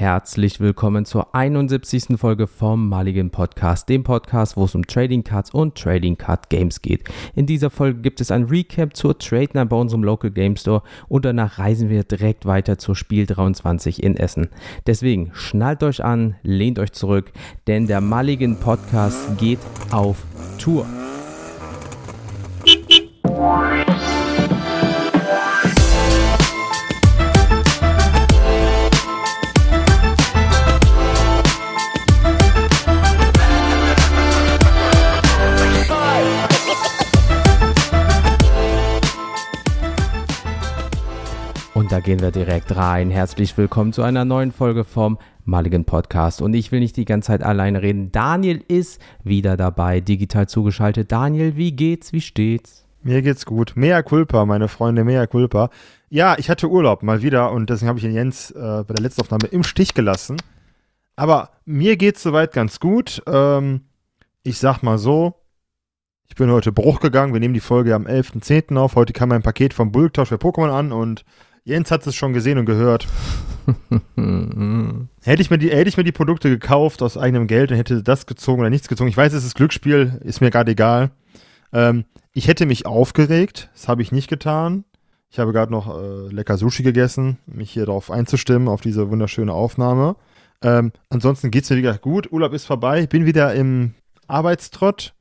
herzlich willkommen zur 71. Folge vom Maligen Podcast, dem Podcast, wo es um Trading Cards und Trading Card Games geht. In dieser Folge gibt es ein Recap zur Trade Night bei unserem Local Game Store und danach reisen wir direkt weiter zur Spiel 23 in Essen. Deswegen schnallt euch an, lehnt euch zurück, denn der Maligen Podcast geht auf Tour. Da gehen wir direkt rein. Herzlich willkommen zu einer neuen Folge vom Maligen Podcast. Und ich will nicht die ganze Zeit alleine reden. Daniel ist wieder dabei, digital zugeschaltet. Daniel, wie geht's? Wie steht's? Mir geht's gut. Mea culpa, meine Freunde, mea culpa. Ja, ich hatte Urlaub mal wieder und deswegen habe ich den Jens äh, bei der letzten Aufnahme im Stich gelassen. Aber mir geht's soweit ganz gut. Ähm, ich sag mal so, ich bin heute Bruch gegangen. Wir nehmen die Folge am 11.10. auf. Heute kam mein Paket vom Bulktausch für Pokémon an und Jens hat es schon gesehen und gehört. hätte, ich mir die, hätte ich mir die Produkte gekauft aus eigenem Geld und hätte das gezogen oder nichts gezogen. Ich weiß, es ist Glücksspiel, ist mir gerade egal. Ähm, ich hätte mich aufgeregt, das habe ich nicht getan. Ich habe gerade noch äh, lecker Sushi gegessen, mich hier darauf einzustimmen, auf diese wunderschöne Aufnahme. Ähm, ansonsten geht es mir wieder gut. Urlaub ist vorbei. Ich bin wieder im Arbeitstrott.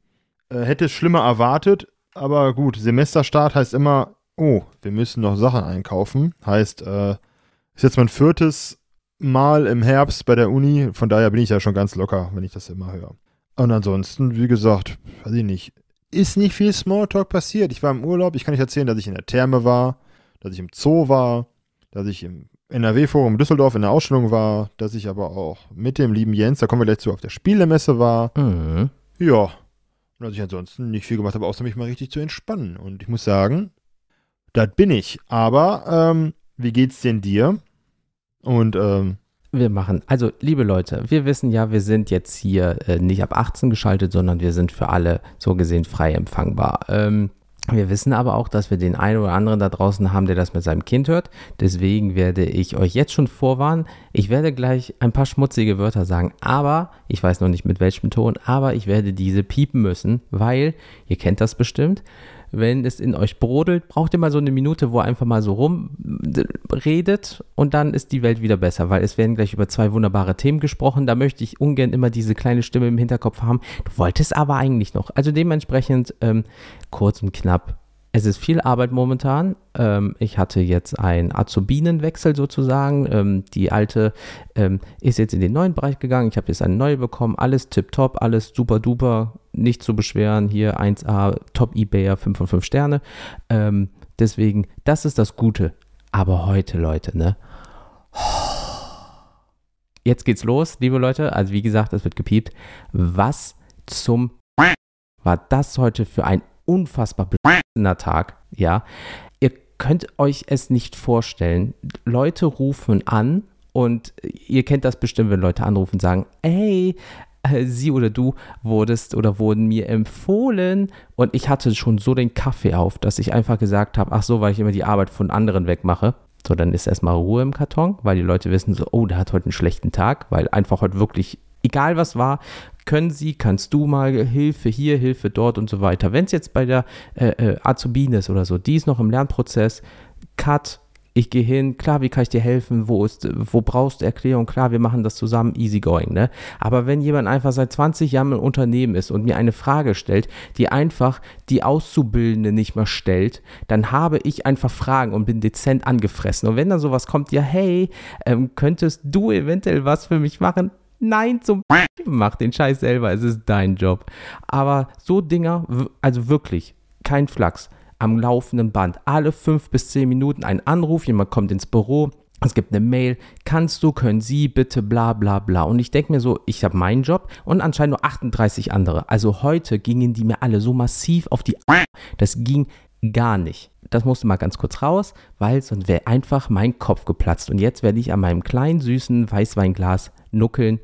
Äh, hätte es schlimmer erwartet, aber gut, Semesterstart heißt immer, oh, wir müssen noch Sachen einkaufen. Heißt, äh, ist jetzt mein viertes Mal im Herbst bei der Uni, von daher bin ich ja schon ganz locker, wenn ich das immer höre. Und ansonsten, wie gesagt, weiß ich nicht, ist nicht viel Smalltalk passiert. Ich war im Urlaub, ich kann nicht erzählen, dass ich in der Therme war, dass ich im Zoo war, dass ich im NRW-Forum Düsseldorf in der Ausstellung war, dass ich aber auch mit dem lieben Jens, da kommen wir gleich zu, auf der Spielemesse war. Mhm. Ja. Und dass ich ansonsten nicht viel gemacht habe, außer mich mal richtig zu entspannen. Und ich muss sagen, das bin ich. Aber ähm, wie geht's denn dir? Und ähm, wir machen, also liebe Leute, wir wissen ja, wir sind jetzt hier äh, nicht ab 18 geschaltet, sondern wir sind für alle so gesehen frei empfangbar. Ähm, wir wissen aber auch, dass wir den einen oder anderen da draußen haben, der das mit seinem Kind hört. Deswegen werde ich euch jetzt schon vorwarnen. Ich werde gleich ein paar schmutzige Wörter sagen, aber ich weiß noch nicht mit welchem Ton, aber ich werde diese piepen müssen, weil ihr kennt das bestimmt wenn es in euch brodelt, braucht ihr mal so eine Minute, wo ihr einfach mal so rumredet und dann ist die Welt wieder besser, weil es werden gleich über zwei wunderbare Themen gesprochen. Da möchte ich ungern immer diese kleine Stimme im Hinterkopf haben. Du wolltest aber eigentlich noch. Also dementsprechend ähm, kurz und knapp es ist viel Arbeit momentan. Ähm, ich hatte jetzt einen Azubinenwechsel sozusagen. Ähm, die alte ähm, ist jetzt in den neuen Bereich gegangen. Ich habe jetzt eine neue bekommen. Alles tipptopp, alles super duper. Nicht zu beschweren. Hier 1A, Top Ebayer, 5 von 5 Sterne. Ähm, deswegen, das ist das Gute. Aber heute, Leute, ne? Jetzt geht's los, liebe Leute. Also, wie gesagt, es wird gepiept. Was zum war das heute für ein unfassbar beschissener Tag, ja. Ihr könnt euch es nicht vorstellen. Leute rufen an und ihr kennt das bestimmt, wenn Leute anrufen und sagen, hey, äh, sie oder du wurdest oder wurden mir empfohlen und ich hatte schon so den Kaffee auf, dass ich einfach gesagt habe, ach so, weil ich immer die Arbeit von anderen wegmache. So, dann ist erstmal Ruhe im Karton, weil die Leute wissen so, oh, der hat heute einen schlechten Tag, weil einfach heute wirklich, egal was war, können Sie, kannst du mal Hilfe hier, Hilfe dort und so weiter. Wenn es jetzt bei der äh, äh, Azubine ist oder so, die ist noch im Lernprozess, Cut, ich gehe hin, klar, wie kann ich dir helfen, wo ist, wo brauchst du Erklärung, klar, wir machen das zusammen, easy going, ne? Aber wenn jemand einfach seit 20 Jahren im Unternehmen ist und mir eine Frage stellt, die einfach die Auszubildende nicht mehr stellt, dann habe ich einfach Fragen und bin dezent angefressen. Und wenn dann sowas kommt, ja, hey, ähm, könntest du eventuell was für mich machen? Nein, zum mach den Scheiß selber, es ist dein Job. Aber so Dinger, also wirklich, kein Flachs, am laufenden Band. Alle fünf bis zehn Minuten ein Anruf, jemand kommt ins Büro, es gibt eine Mail, kannst du, können Sie bitte, bla bla bla. Und ich denke mir so, ich habe meinen Job und anscheinend nur 38 andere. Also heute gingen die mir alle so massiv auf die Das ging gar nicht. Das musste mal ganz kurz raus, weil sonst wäre einfach mein Kopf geplatzt. Und jetzt werde ich an meinem kleinen süßen Weißweinglas nuckeln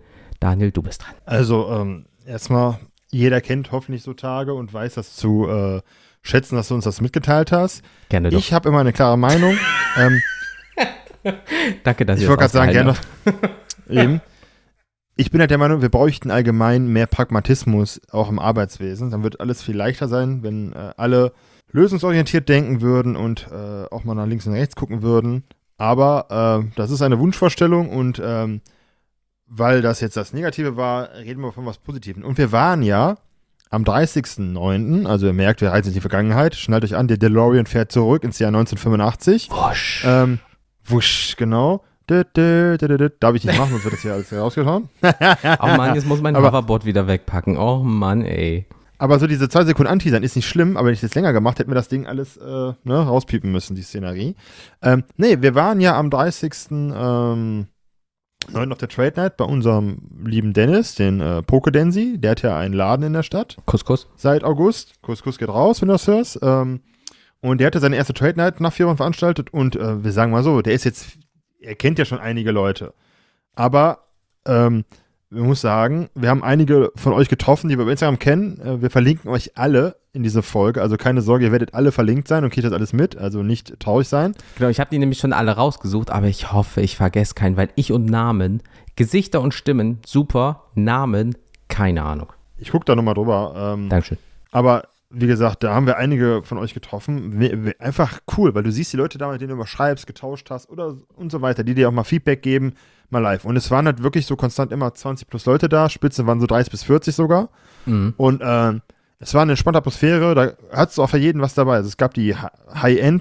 Daniel, du bist dran. Also, ähm, erstmal, jeder kennt hoffentlich so Tage und weiß das zu äh, schätzen, dass du uns das mitgeteilt hast. Gerne doch. Ich habe immer eine klare Meinung. ähm, Danke, dass ich wollte gerade sagen, gerne. eben. Ich bin halt der Meinung, wir bräuchten allgemein mehr Pragmatismus auch im Arbeitswesen. Dann wird alles viel leichter sein, wenn äh, alle lösungsorientiert denken würden und äh, auch mal nach links und rechts gucken würden. Aber äh, das ist eine Wunschvorstellung und ähm, weil das jetzt das Negative war, reden wir von was Positiven. Und wir waren ja am 30.09., also ihr merkt, wir reisen in die Vergangenheit, schnallt euch an, der DeLorean fährt zurück ins Jahr 1985. Wusch. Ähm, wusch, genau. Dö, dö, dö. Darf ich nicht machen, sonst wird das hier alles rausgehauen. Oh Mann, jetzt muss mein Aber- Hoverboard wieder wegpacken. Oh Mann, ey. Aber so diese zwei Sekunden Anteasern ist nicht schlimm, aber wenn ich das länger gemacht hätte, mir das Ding alles äh, ne, rauspiepen müssen, die Szenerie. Ähm, nee, wir waren ja am 30. Ähm, 9. auf der Trade Night bei unserem lieben Dennis, den äh, Pokedensi. Der hat ja einen Laden in der Stadt Couscous. seit August. Kuss, Kuss geht raus, wenn du das hörst. Ähm, und der hatte seine erste Trade Night nach vier Wochen veranstaltet und äh, wir sagen mal so, der ist jetzt, er kennt ja schon einige Leute. Aber ähm, man muss sagen, wir haben einige von euch getroffen, die wir bei Instagram kennen. Äh, wir verlinken euch alle in diese Folge. Also keine Sorge, ihr werdet alle verlinkt sein und kriegt das alles mit. Also nicht traurig sein. Genau, ich habe die nämlich schon alle rausgesucht, aber ich hoffe, ich vergesse keinen, weil ich und Namen, Gesichter und Stimmen, super, Namen, keine Ahnung. Ich gucke da nochmal drüber. Ähm, Dankeschön. Aber wie gesagt, da haben wir einige von euch getroffen. Einfach cool, weil du siehst die Leute da, mit denen du immer schreibst, getauscht hast oder und so weiter, die dir auch mal Feedback geben, mal live. Und es waren halt wirklich so konstant immer 20 plus Leute da, Spitze waren so 30 bis 40 sogar. Mhm. Und ähm, es war eine entspannte Atmosphäre, da hattest du auch für jeden was dabei. Also es gab die Hi-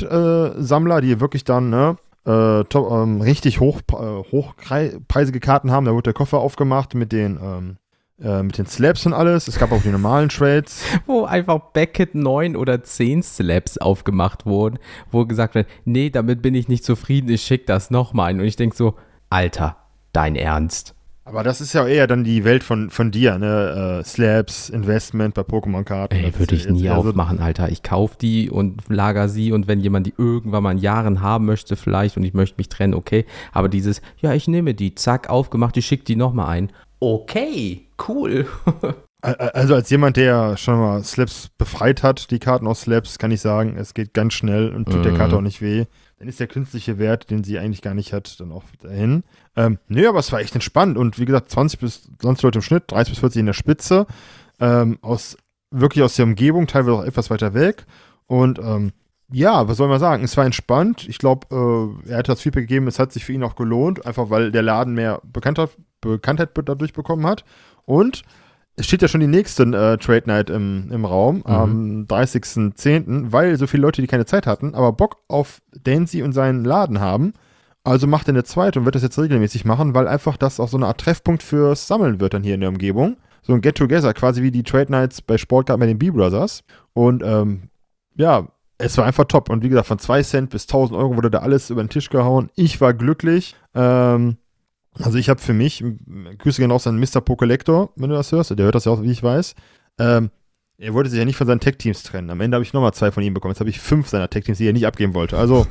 High-End-Sammler, die wirklich dann ne, äh, top, ähm, richtig hoch, äh, hochpreisige Karten haben. Da wurde der Koffer aufgemacht mit den, ähm, äh, mit den Slabs und alles. Es gab auch die normalen Trades. Wo einfach Beckett 9 oder 10 Slaps aufgemacht wurden, wo gesagt wird, nee, damit bin ich nicht zufrieden, ich schick das nochmal ein. Und ich denke so, Alter, dein Ernst. Aber das ist ja eher dann die Welt von, von dir, ne? Äh, Slabs, Investment bei Pokémon-Karten. Ey, würde ich nie so- aufmachen, Alter. Ich kaufe die und lager sie und wenn jemand die irgendwann mal in Jahren haben möchte, vielleicht und ich möchte mich trennen, okay. Aber dieses, ja, ich nehme die, zack, aufgemacht, ich schicke die nochmal ein. Okay, cool. Also als jemand, der schon mal Slabs befreit hat, die Karten aus Slabs, kann ich sagen, es geht ganz schnell und tut der Mhm. Karte auch nicht weh. Dann ist der künstliche Wert, den sie eigentlich gar nicht hat, dann auch dahin. Ähm, nö, aber es war echt entspannt und wie gesagt, 20 bis 20 Leute im Schnitt, 30 bis 40 in der Spitze, ähm, aus, wirklich aus der Umgebung, teilweise auch etwas weiter weg und ähm, ja, was soll man sagen? Es war entspannt. Ich glaube, äh, er hat das Feedback gegeben, es hat sich für ihn auch gelohnt, einfach weil der Laden mehr Bekanntheit, Bekanntheit dadurch bekommen hat. Und es steht ja schon die nächste äh, Trade Night im, im Raum am 30.10., weil so viele Leute, die keine Zeit hatten, aber Bock auf Dancy und seinen Laden haben. Also macht er eine zweite und wird das jetzt regelmäßig machen, weil einfach das auch so eine Art Treffpunkt fürs Sammeln wird dann hier in der Umgebung. So ein Get-Together, quasi wie die Trade Nights bei Sportgarten bei den B-Brothers. Und ähm, ja, es war einfach top. Und wie gesagt, von 2 Cent bis 1000 Euro wurde da alles über den Tisch gehauen. Ich war glücklich. Ähm, also ich habe für mich, Grüße gehen raus an Mr. Pokelector, wenn du das hörst. Der hört das ja auch, wie ich weiß. Ähm, er wollte sich ja nicht von seinen Tech-Teams trennen. Am Ende habe ich nochmal zwei von ihm bekommen. Jetzt habe ich fünf seiner Tech-Teams, die er nicht abgeben wollte. Also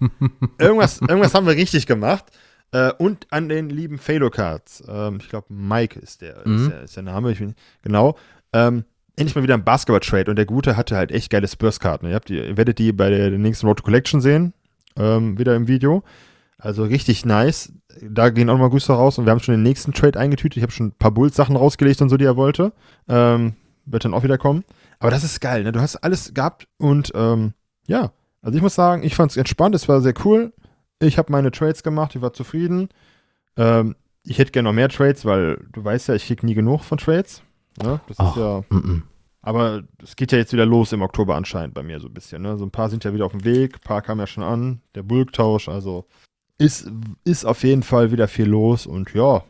irgendwas, irgendwas haben wir richtig gemacht. Äh, und an den lieben Falo-Cards. Ähm, ich glaube, Mike ist der, Mhm. ist der, ist der Name. Ich bin, genau. Ähm, endlich mal wieder ein Basketball-Trade. Und der Gute hatte halt echt geile Spurs-Karten. Ihr, habt die, ihr werdet die bei der, der nächsten Road to Collection sehen. Ähm, wieder im Video. Also richtig nice. Da gehen auch nochmal Grüße raus. Und wir haben schon den nächsten Trade eingetütet. Ich habe schon ein paar Bulls-Sachen rausgelegt und so, die er wollte. Ähm, wird dann auch wieder kommen. Aber das ist geil, ne? Du hast alles gehabt und ähm, ja. Also ich muss sagen, ich fand es entspannt, es war sehr cool. Ich habe meine Trades gemacht, ich war zufrieden. Ähm, ich hätte gerne noch mehr Trades, weil du weißt ja, ich krieg nie genug von Trades. Ne? Das Ach. ist ja. Mm-mm. Aber es geht ja jetzt wieder los im Oktober anscheinend bei mir so ein bisschen. Ne? So ein paar sind ja wieder auf dem Weg, ein paar kamen ja schon an. Der Bulktausch, also ist, ist auf jeden Fall wieder viel los und ja,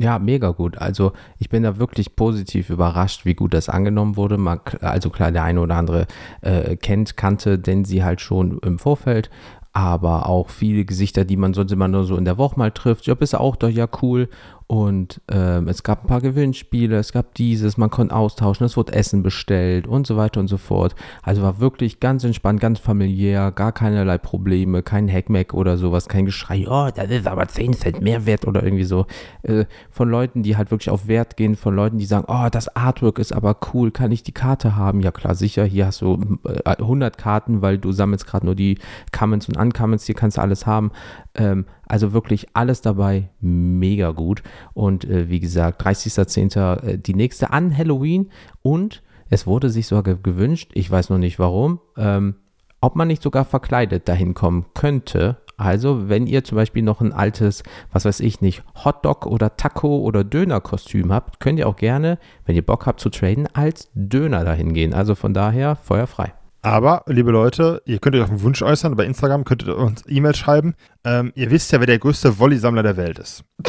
Ja, mega gut. Also ich bin da wirklich positiv überrascht, wie gut das angenommen wurde. Man, also klar, der eine oder andere äh, kennt, kannte, denn sie halt schon im Vorfeld. Aber auch viele Gesichter, die man sonst immer nur so in der Woche mal trifft. Ja, bist auch doch, ja, cool. Und ähm, es gab ein paar Gewinnspiele, es gab dieses, man konnte austauschen, es wurde Essen bestellt und so weiter und so fort. Also war wirklich ganz entspannt, ganz familiär, gar keinerlei Probleme, kein Hackmack oder sowas, kein Geschrei, oh, das ist aber 10 Cent mehr wert oder irgendwie so. Äh, von Leuten, die halt wirklich auf Wert gehen, von Leuten, die sagen, oh, das Artwork ist aber cool, kann ich die Karte haben? Ja klar, sicher, hier hast du äh, 100 Karten, weil du sammelst gerade nur die Comments und Uncomments, hier kannst du alles haben. Ähm, Also wirklich alles dabei, mega gut. Und äh, wie gesagt, 30.10. Äh, die nächste an Halloween und es wurde sich sogar gewünscht, ich weiß noch nicht warum, ähm, ob man nicht sogar verkleidet dahin kommen könnte. Also, wenn ihr zum Beispiel noch ein altes, was weiß ich nicht, Hotdog oder Taco oder Döner-Kostüm habt, könnt ihr auch gerne, wenn ihr Bock habt zu traden, als Döner dahin gehen. Also von daher feuerfrei. Aber, liebe Leute, ihr könnt euch auch einen Wunsch äußern. Bei Instagram könnt ihr uns E-Mail schreiben. Ähm, ihr wisst ja, wer der größte Volley-Sammler der Welt ist.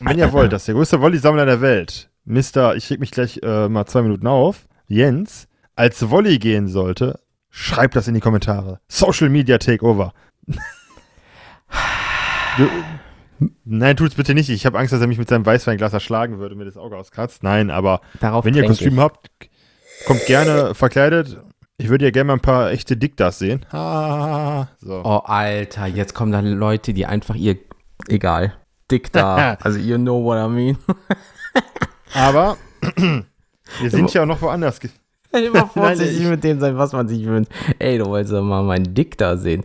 wenn ihr wollt, dass der größte Volley-Sammler der Welt, Mister, ich reg mich gleich äh, mal zwei Minuten auf, Jens, als Volley gehen sollte, Schreibt das in die Kommentare. Social Media Takeover. du, nein, tut's bitte nicht. Ich habe Angst, dass er mich mit seinem Weißweinglas erschlagen würde und mir das Auge auskratzt. Nein, aber Darauf wenn ihr Kostüm ich. habt, kommt gerne verkleidet. Ich würde ja gerne mal ein paar echte Dickdas sehen. So. Oh, Alter, jetzt kommen dann Leute, die einfach ihr, egal, dick da. also, you know what I mean. aber wir sind ja auch noch woanders. Immer vorsichtig mit dem sein, was man sich wünscht. Ey, du wolltest doch mal meinen Dick da sehen.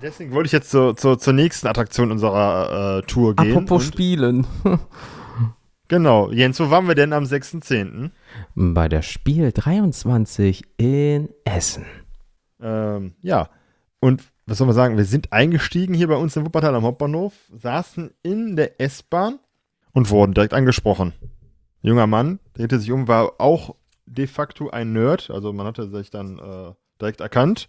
Deswegen wollte ich jetzt so, so, zur nächsten Attraktion unserer äh, Tour gehen. Apropos Spielen. genau. Jens, wo waren wir denn am 6.10.? Bei der Spiel 23 in Essen. Ähm, ja. Und was soll man sagen? Wir sind eingestiegen hier bei uns in Wuppertal am Hauptbahnhof, saßen in der S-Bahn und wurden direkt angesprochen junger Mann, drehte sich um, war auch de facto ein Nerd. Also man hatte sich dann äh, direkt erkannt.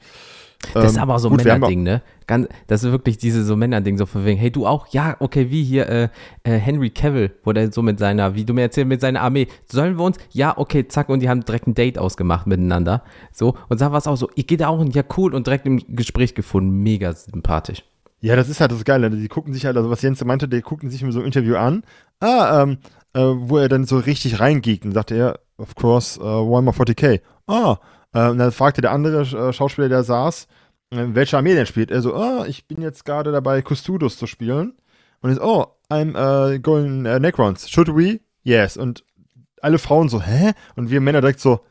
Das ist ähm, aber so ein Männerding, ne? Ganz, das ist wirklich diese so Männerding, so von wegen, hey, du auch? Ja, okay, wie hier äh, äh, Henry Cavill, wo der so mit seiner, wie du mir erzählst, mit seiner Armee, sollen wir uns? Ja, okay, zack, und die haben direkt ein Date ausgemacht miteinander. So, und da war es auch so, ich gehe da auch hin, ja, cool, und direkt im Gespräch gefunden, mega sympathisch. Ja, das ist halt das Geile, die gucken sich halt, also was Jens meinte, die gucken sich mir so ein Interview an. Ah, ähm, äh, wo er dann so richtig reingeekt und sagte er, of course, uh, Warhammer 40k. Ah, äh, und dann fragte der andere äh, Schauspieler, der saß, äh, welche Armee denn spielt. Er so, ah, ich bin jetzt gerade dabei, Custodus zu spielen. Und er so, oh, I'm uh, going uh, Necrons. Should we? Yes. Und alle Frauen so, hä? Und wir Männer direkt so,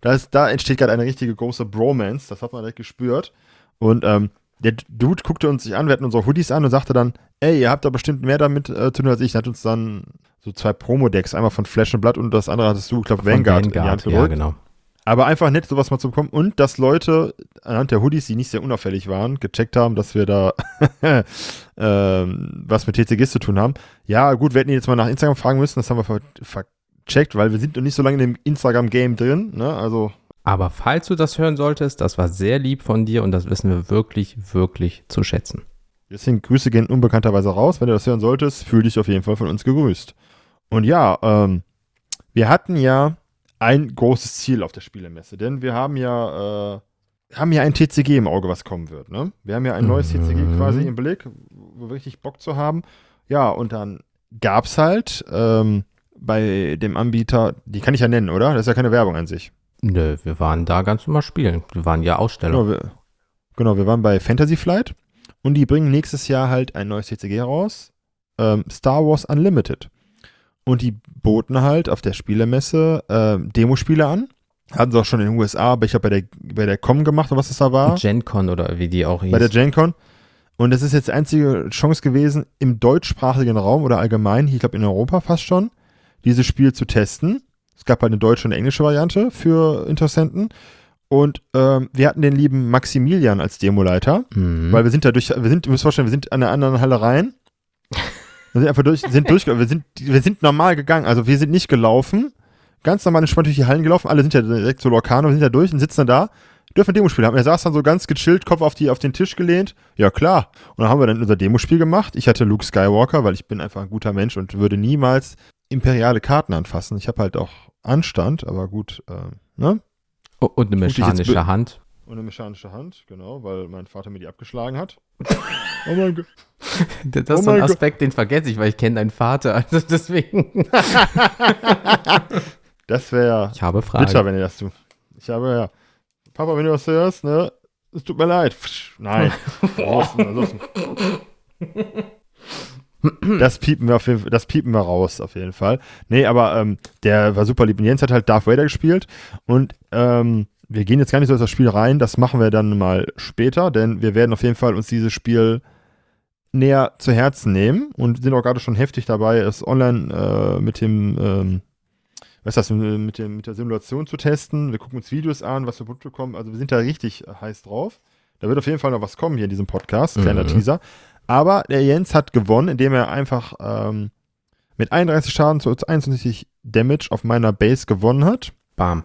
da, ist, da entsteht gerade eine richtige große Bromance. Das hat man direkt gespürt. Und ähm, der Dude guckte uns sich an, wir hatten unsere Hoodies an und sagte dann, ey, ihr habt da bestimmt mehr damit äh, zu tun als ich. Er hat uns dann so zwei Promo-Decks, einmal von Flash and Blood und das andere hattest du, ich glaube, Vanguard, Vanguard, in die Hand gedrückt. Ja, genau. Aber einfach nett, sowas mal zu bekommen und dass Leute anhand der Hoodies, die nicht sehr unauffällig waren, gecheckt haben, dass wir da ähm, was mit TCGs zu tun haben. Ja, gut, wir hätten jetzt mal nach Instagram fragen müssen, das haben wir vercheckt, weil wir sind noch nicht so lange in dem Instagram-Game drin, ne? Also aber falls du das hören solltest, das war sehr lieb von dir und das wissen wir wirklich, wirklich zu schätzen. Deswegen Grüße gehen unbekannterweise raus. Wenn du das hören solltest, fühl dich auf jeden Fall von uns gegrüßt. Und ja, ähm, wir hatten ja ein großes Ziel auf der Spielemesse, denn wir haben ja, äh, haben ja ein TCG im Auge, was kommen wird. Ne? Wir haben ja ein neues mhm. TCG quasi im Blick, wo wir richtig Bock zu haben. Ja, und dann gab es halt ähm, bei dem Anbieter, die kann ich ja nennen, oder? Das ist ja keine Werbung an sich. Nö, wir waren da ganz normal spielen. Wir waren ja Aussteller. Genau wir, genau, wir waren bei Fantasy Flight und die bringen nächstes Jahr halt ein neues TCG raus. Ähm, Star Wars Unlimited. Und die boten halt auf der Spielemesse ähm, Demospiele an. Hatten sie auch schon in den USA, aber ich habe bei der, bei der Com gemacht, was es da war. GenCon oder wie die auch hieß. Bei der GenCon. Und das ist jetzt die einzige Chance gewesen, im deutschsprachigen Raum oder allgemein, ich glaube in Europa fast schon, dieses Spiel zu testen. Es gab halt eine deutsche und eine englische Variante für Interessenten. Und ähm, wir hatten den lieben Maximilian als Demoleiter, mhm. weil wir sind da durch, wir sind, ihr müsst vorstellen, wir sind an einer anderen Halle rein. Wir sind einfach durch, sind durch, wir sind, wir sind normal gegangen, also wir sind nicht gelaufen, ganz normal entspannt durch die Hallen gelaufen, alle sind ja direkt so Lorcano, wir sind da durch und sitzen dann da, dürfen ein Demospiel haben. Er saß dann so ganz gechillt, Kopf auf, die, auf den Tisch gelehnt. Ja, klar. Und dann haben wir dann unser Demospiel gemacht. Ich hatte Luke Skywalker, weil ich bin einfach ein guter Mensch und würde niemals imperiale Karten anfassen. Ich habe halt auch Anstand, aber gut, äh, ne? Und eine mechanische Hand. Und eine mechanische Hand, genau, weil mein Vater mir die abgeschlagen hat. oh mein Gott. Das ist oh so ein Aspekt, den vergesse ich, weil ich kenne deinen Vater. Also deswegen. das wäre ich habe Fragen. bitter, wenn ihr das tut. Ich habe ja. Papa, wenn du das hörst, ne? Es tut mir leid. Nein. Das piepen wir auf jeden Fall, das piepen wir raus, auf jeden Fall. Nee, aber ähm, der war super lieb. Und Jens hat halt Darth Vader gespielt und ähm, wir gehen jetzt gar nicht so in das Spiel rein, das machen wir dann mal später, denn wir werden auf jeden Fall uns dieses Spiel näher zu Herzen nehmen und sind auch gerade schon heftig dabei, es online äh, mit dem, ähm, was ist das, mit, dem, mit der Simulation zu testen. Wir gucken uns Videos an, was wir bekommen. Also wir sind da richtig heiß drauf. Da wird auf jeden Fall noch was kommen hier in diesem Podcast, kleiner mhm. Teaser. Aber der Jens hat gewonnen, indem er einfach ähm, mit 31 Schaden zu 21 Damage auf meiner Base gewonnen hat. Bam.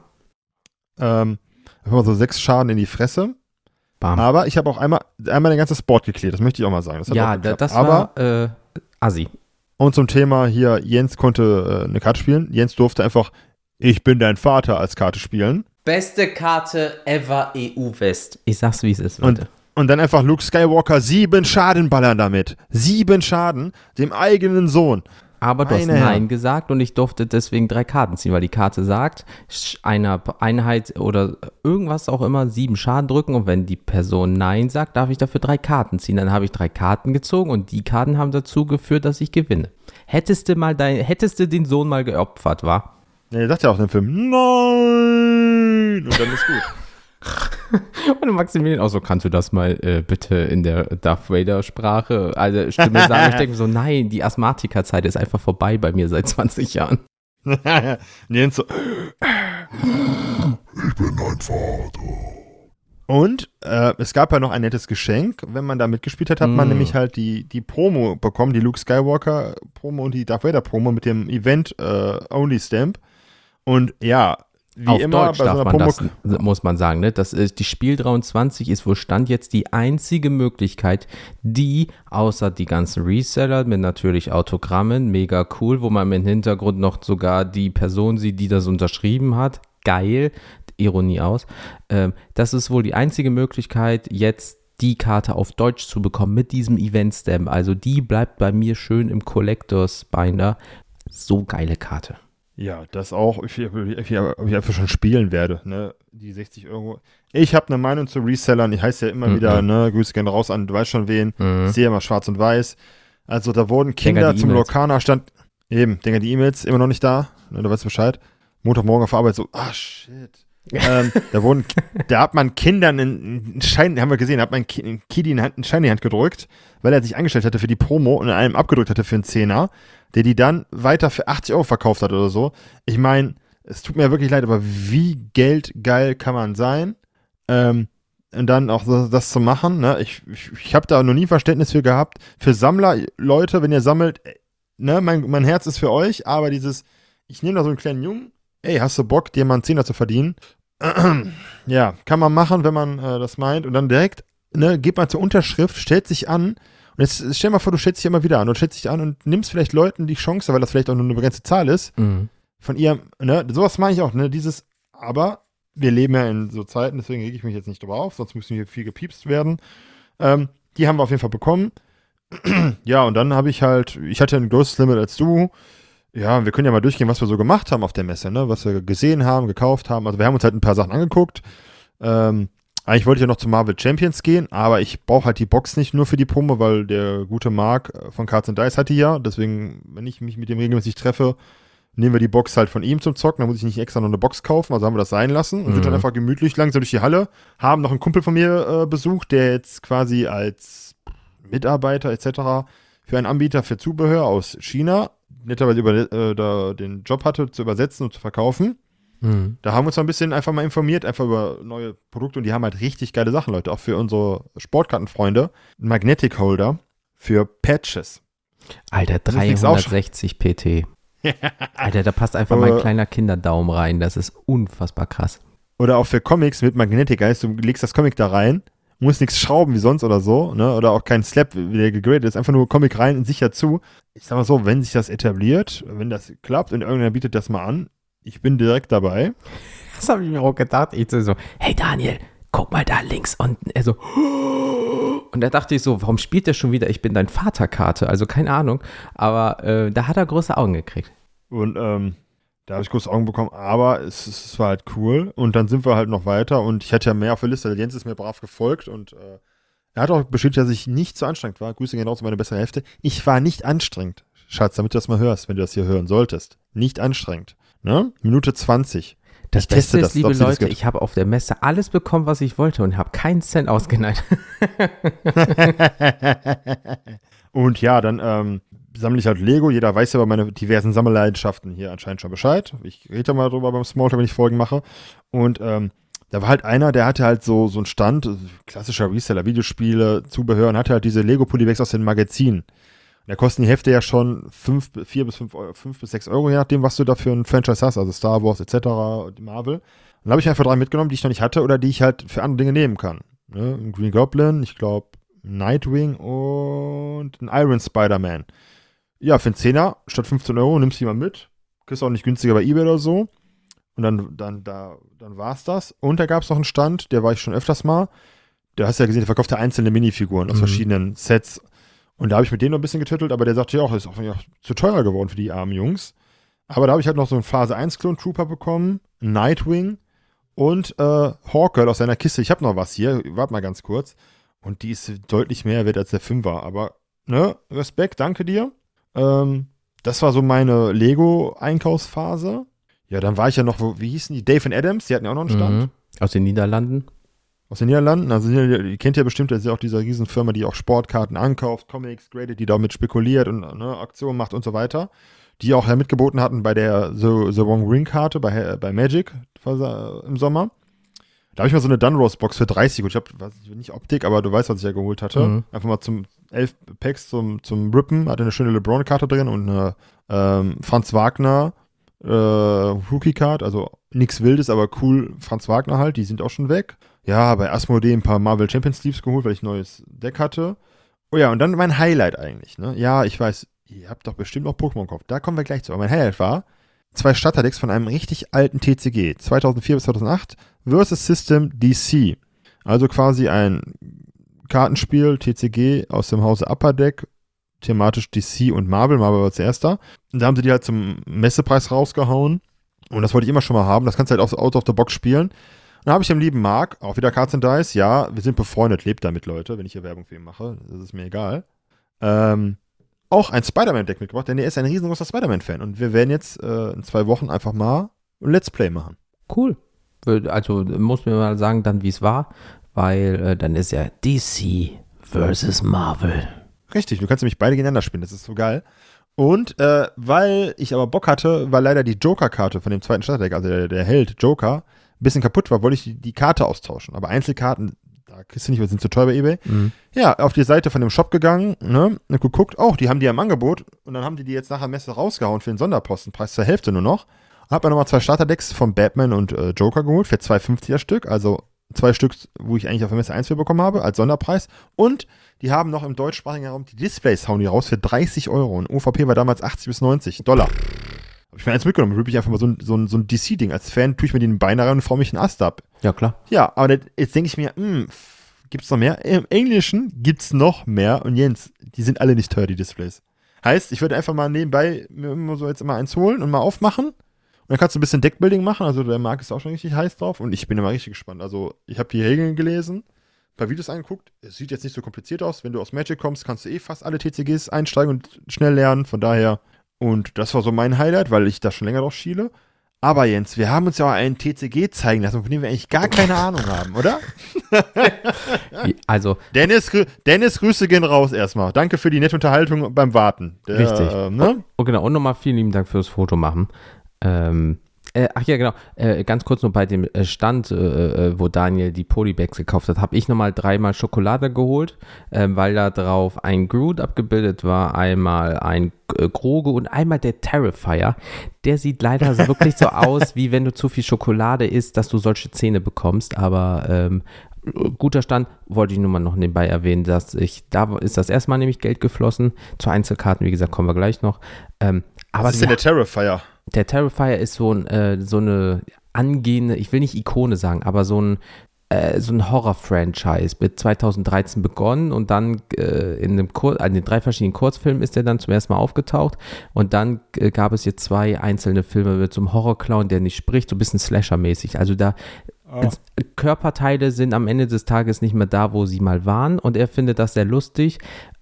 Ähm, einfach mal so sechs Schaden in die Fresse. Bam. Aber ich habe auch einmal, einmal den ganzen Sport geklärt, das möchte ich auch mal sagen. ja, das Aber, war äh, Assi. Und zum Thema hier, Jens konnte äh, eine Karte spielen. Jens durfte einfach Ich bin dein Vater als Karte spielen. Beste Karte ever EU West. Ich sag's, wie es ist, Leute. Und, und dann einfach Luke Skywalker sieben Schaden ballern damit. Sieben Schaden dem eigenen Sohn. Aber du hast Nein gesagt und ich durfte deswegen drei Karten ziehen, weil die Karte sagt, einer Einheit oder irgendwas auch immer sieben Schaden drücken und wenn die Person Nein sagt, darf ich dafür drei Karten ziehen. Dann habe ich drei Karten gezogen und die Karten haben dazu geführt, dass ich gewinne. Hättest du mal dein, hättest du den Sohn mal geopfert, war? Ja, er sagt ja auch in dem Film, Nein! Und dann ist gut. Und Maximilian auch so, kannst du das mal äh, bitte in der Darth Vader-Sprache, also Stimme sagen? Ich denke so, nein, die Asthmatikerzeit ist einfach vorbei bei mir seit 20 Jahren. Jens so, ich bin dein Vater. Und äh, es gab ja noch ein nettes Geschenk. Wenn man da mitgespielt hat, hat mm. man nämlich halt die, die Promo bekommen, die Luke Skywalker Promo und die Darth Vader Promo mit dem Event äh, Only Stamp. Und ja, wie Auf immer Deutsch darf man das, muss man sagen. Ne? Das ist, die Spiel 23 ist wohl Stand jetzt die einzige Möglichkeit, die, außer die ganzen Reseller mit natürlich Autogrammen, mega cool, wo man im Hintergrund noch sogar die Person sieht, die das unterschrieben hat. Geil, Ironie aus. Ähm, das ist wohl die einzige Möglichkeit, jetzt die Karte auf Deutsch zu bekommen mit diesem Event-Stamp. Also die bleibt bei mir schön im Collectors Binder. So geile Karte. Ja, das auch, ich, ich, ich, ich einfach schon spielen werde, ne? Die 60 Euro. Ich habe eine Meinung zu Resellern, ich heiße ja immer mhm. wieder, ne, Grüße gerne raus an, du weißt schon wen, mhm. ich sehe immer schwarz und weiß. Also da wurden Kinder zum Lokana stand, eben, denke die E-Mails, immer noch nicht da, ne, du weißt Bescheid. Montagmorgen auf Arbeit so, ah, shit. ähm, da wurden, da hat man Kindern einen Schein, haben wir gesehen, da hat man einen Schein in die Hand gedrückt, weil er sich angestellt hatte für die Promo und in einem abgedrückt hatte für einen Zehner der die dann weiter für 80 Euro verkauft hat oder so. Ich meine, es tut mir wirklich leid, aber wie geldgeil kann man sein? Ähm, und dann auch das, das zu machen. Ne? Ich, ich, ich habe da noch nie Verständnis für gehabt. Für Sammler, Leute, wenn ihr sammelt, äh, ne, mein, mein Herz ist für euch, aber dieses, ich nehme da so einen kleinen Jungen, ey, hast du Bock, dir mal einen Zehner zu verdienen? ja, kann man machen, wenn man äh, das meint. Und dann direkt, ne, geht man zur Unterschrift, stellt sich an und jetzt stell mal vor, du stellst dich immer wieder an und stellst dich an und nimmst vielleicht Leuten die Chance, weil das vielleicht auch nur eine begrenzte Zahl ist, mhm. von ihrem, ne, sowas meine ich auch, ne, dieses, aber wir leben ja in so Zeiten, deswegen rege ich mich jetzt nicht drüber auf, sonst müssen hier viel gepiepst werden. Ähm, die haben wir auf jeden Fall bekommen. ja, und dann habe ich halt, ich hatte ein größeres Limit als du. Ja, wir können ja mal durchgehen, was wir so gemacht haben auf der Messe, ne? Was wir gesehen haben, gekauft haben. Also wir haben uns halt ein paar Sachen angeguckt. Ähm, eigentlich wollte ich ja noch zu Marvel Champions gehen, aber ich brauche halt die Box nicht nur für die Promo, weil der gute Mark äh, von Cards and Dice hat die ja. Deswegen, wenn ich mich mit dem regelmäßig treffe, nehmen wir die Box halt von ihm zum Zocken. Da muss ich nicht extra noch eine Box kaufen, also haben wir das sein lassen und mhm. sind dann einfach gemütlich langsam durch die Halle. Haben noch einen Kumpel von mir äh, besucht, der jetzt quasi als Mitarbeiter etc. für einen Anbieter für Zubehör aus China netterweise über, äh, da den Job hatte, zu übersetzen und zu verkaufen. Mhm. Da haben wir uns ein bisschen einfach mal informiert, einfach über neue Produkte und die haben halt richtig geile Sachen, Leute. Auch für unsere Sportkartenfreunde. Ein Magnetic Holder für Patches. Alter, 360 PT. Alter, da passt einfach mein kleiner Kinderdaumen rein. Das ist unfassbar krass. Oder auch für Comics mit Magnetic heißt, du legst das Comic da rein, musst nichts schrauben wie sonst oder so, ne? Oder auch kein Slap, wie der gegradet ist, einfach nur Comic rein und sicher zu. Ich sag mal so, wenn sich das etabliert, wenn das klappt und irgendwer bietet das mal an, ich bin direkt dabei. Das habe ich mir auch gedacht. Ich so, hey Daniel, guck mal da links unten. Er so, und da dachte ich so, warum spielt der schon wieder Ich bin dein Vaterkarte? Also keine Ahnung. Aber äh, da hat er große Augen gekriegt. Und ähm, da habe ich große Augen bekommen, aber es, es, war halt cool. Und dann sind wir halt noch weiter und ich hatte ja mehr auf der Liste. Der Jens ist mir brav gefolgt und äh, er hat auch bestätigt, dass ich nicht so anstrengend war. Grüße genau zu meiner bessere Hälfte. Ich war nicht anstrengend. Schatz, damit du das mal hörst, wenn du das hier hören solltest. Nicht anstrengend. Ne? Minute 20. Das Ich teste Beste ist, das, liebe Leute, ich habe auf der Messe alles bekommen, was ich wollte und habe keinen Cent ausgeneigt. Und ja, dann ähm, sammle ich halt Lego. Jeder weiß ja über meine diversen Sammelleidenschaften hier anscheinend schon Bescheid. Ich rede ja mal drüber beim Smalltalk, wenn ich Folgen mache. Und ähm, da war halt einer, der hatte halt so, so einen Stand, klassischer Reseller, Videospiele, Zubehör und hatte halt diese Lego Polybags aus den Magazinen. Da kosten die Hefte ja schon 5, 4 bis 5, Euro, 5 bis 6 Euro, je nachdem, was du da für ein Franchise hast, also Star Wars etc., Marvel. Und dann habe ich einfach drei mitgenommen, die ich noch nicht hatte oder die ich halt für andere Dinge nehmen kann. Ne? Ein Green Goblin, ich glaube Nightwing und ein Iron Spider-Man. Ja, für einen Zehner statt 15 Euro nimmst du die mal mit. Kriegst auch nicht günstiger bei eBay oder so. Und dann, dann, da, dann war's das. Und da gab es noch einen Stand, der war ich schon öfters mal. Da hast du ja gesehen, der verkaufte einzelne Minifiguren aus Mhm. verschiedenen Sets. Und da habe ich mit denen noch ein bisschen getüttelt, aber der sagte ja auch, ist auch zu teuer geworden für die armen Jungs. Aber da habe ich halt noch so einen Phase 1 Clone Trooper bekommen, Nightwing und äh, Hawkgirl aus seiner Kiste. Ich habe noch was hier, warte mal ganz kurz. Und die ist deutlich mehr wert als der Fünfer. Aber, ne, Respekt, danke dir. Ähm, das war so meine Lego-Einkaufsphase. Ja, dann war ich ja noch, wo, wie hießen die? Dave and Adams, die hatten ja auch noch einen Stand Mhm. Aus den Niederlanden. Aus den Niederlanden. Also ihr kennt ja bestimmt, das ist ja auch diese Riesenfirma, die auch Sportkarten ankauft, Comics, gradet, die damit spekuliert und ne, Aktionen macht und so weiter. Die auch ja mitgeboten hatten bei der The, The Wrong Ring Karte bei, bei Magic äh, im Sommer. Da habe ich mal so eine Dunrose Box für 30 und ich habe, weiß ich nicht Optik, aber du weißt, was ich ja geholt hatte. Mhm. Einfach mal zum 11 Packs zum, zum Rippen, hatte eine schöne LeBron-Karte drin und eine ähm, Franz Wagner äh, Rookie-Card, also nichts Wildes, aber cool Franz Wagner halt, die sind auch schon weg. Ja, bei Asmodee ein paar Marvel Champions Sleeves geholt, weil ich ein neues Deck hatte. Oh ja, und dann mein Highlight eigentlich, ne? Ja, ich weiß, ihr habt doch bestimmt noch Pokémon gekauft. Da kommen wir gleich zu. Aber mein Highlight war zwei Starterdecks von einem richtig alten TCG, 2004 bis 2008, versus System DC. Also quasi ein Kartenspiel, TCG aus dem Hause Upper Deck, thematisch DC und Marvel. Marvel war zuerst da. Und da haben sie die halt zum Messepreis rausgehauen. Und das wollte ich immer schon mal haben. Das kannst du halt auch out of the box spielen. Und dann habe ich dem lieben Marc, auch wieder Cards and Dice, ja, wir sind befreundet, lebt damit, Leute, wenn ich hier Werbung für ihn mache. Das ist mir egal. Ähm, auch ein Spider-Man-Deck mitgebracht, denn er ist ein riesengroßer Spider-Man-Fan. Und wir werden jetzt äh, in zwei Wochen einfach mal ein Let's Play machen. Cool. Also muss mir mal sagen, dann wie es war, weil äh, dann ist ja DC versus Marvel. Richtig, du kannst nämlich beide gegeneinander spielen, das ist so geil. Und äh, weil ich aber Bock hatte, weil leider die Joker-Karte von dem zweiten Starterdeck, also der, der Held Joker, bisschen kaputt war, wollte ich die, die Karte austauschen. Aber Einzelkarten, da kriegst du nicht, weil sie sind zu teuer bei eBay. Mhm. Ja, auf die Seite von dem Shop gegangen, ne, und geguckt, oh, die haben die ja im Angebot. Und dann haben die die jetzt nach der Messe rausgehauen für den Sonderpostenpreis zur Hälfte nur noch. Hab mir nochmal zwei Starterdecks von Batman und äh, Joker geholt für 2,50er Stück. Also zwei Stück, wo ich eigentlich auf der Messe 1 für bekommen habe, als Sonderpreis. Und die haben noch im deutschsprachigen Raum die Displays, hauen die raus für 30 Euro. Und OVP war damals 80 bis 90 Dollar. Hab ich mir eins mitgenommen, rübe ich einfach mal so ein, so ein, so ein DC-Ding. Als Fan tue ich mir den Beine rein und forme mich einen Ast ab. Ja, klar. Ja, aber das- jetzt denke ich mir, hm, f- gibt's noch mehr? Im Englischen gibt's noch mehr. Und Jens, die sind alle nicht teuer, die Displays. Heißt, ich würde einfach mal nebenbei mir immer so jetzt immer eins holen und mal aufmachen. Und dann kannst du ein bisschen Deckbuilding machen. Also der Marc ist auch schon richtig heiß drauf. Und ich bin immer richtig gespannt. Also ich habe die Regeln gelesen, ein paar Videos angeguckt. Es sieht jetzt nicht so kompliziert aus. Wenn du aus Magic kommst, kannst du eh fast alle TCGs einsteigen und schnell lernen. Von daher. Und das war so mein Highlight, weil ich da schon länger drauf schiele. Aber Jens, wir haben uns ja auch einen TCG zeigen lassen, von dem wir eigentlich gar keine Ahnung haben, oder? Also, Dennis, Dennis, Grüße gehen raus erstmal. Danke für die nette Unterhaltung beim Warten. Der, Richtig. ähm, ne? und genau, und nochmal vielen lieben Dank fürs Foto machen. Ähm, äh, ach ja, genau. Äh, ganz kurz nur bei dem äh, Stand, äh, äh, wo Daniel die Polybags gekauft hat, habe ich nochmal dreimal Schokolade geholt, äh, weil da drauf ein Groot abgebildet war, einmal ein äh, Groge und einmal der Terrifier. Der sieht leider so wirklich so aus, wie wenn du zu viel Schokolade isst, dass du solche Zähne bekommst, aber ähm, guter Stand, wollte ich nur mal noch nebenbei erwähnen, dass ich, da ist das erste Mal nämlich Geld geflossen, zu Einzelkarten, wie gesagt, kommen wir gleich noch. Ähm, aber Was ist denn der Terrifier? der Terrifier ist so, ein, äh, so eine angehende, ich will nicht Ikone sagen, aber so ein, äh, so ein Horror-Franchise. Mit 2013 begonnen und dann äh, in, dem Kur in den drei verschiedenen Kurzfilmen ist er dann zum ersten Mal aufgetaucht. Und dann äh, gab es jetzt zwei einzelne Filme mit so einem Horrorclown, der nicht spricht, so ein bisschen Slasher-mäßig. Also da es- Körperteile sind am Ende des Tages nicht mehr da, wo sie mal waren. Und er findet das sehr lustig.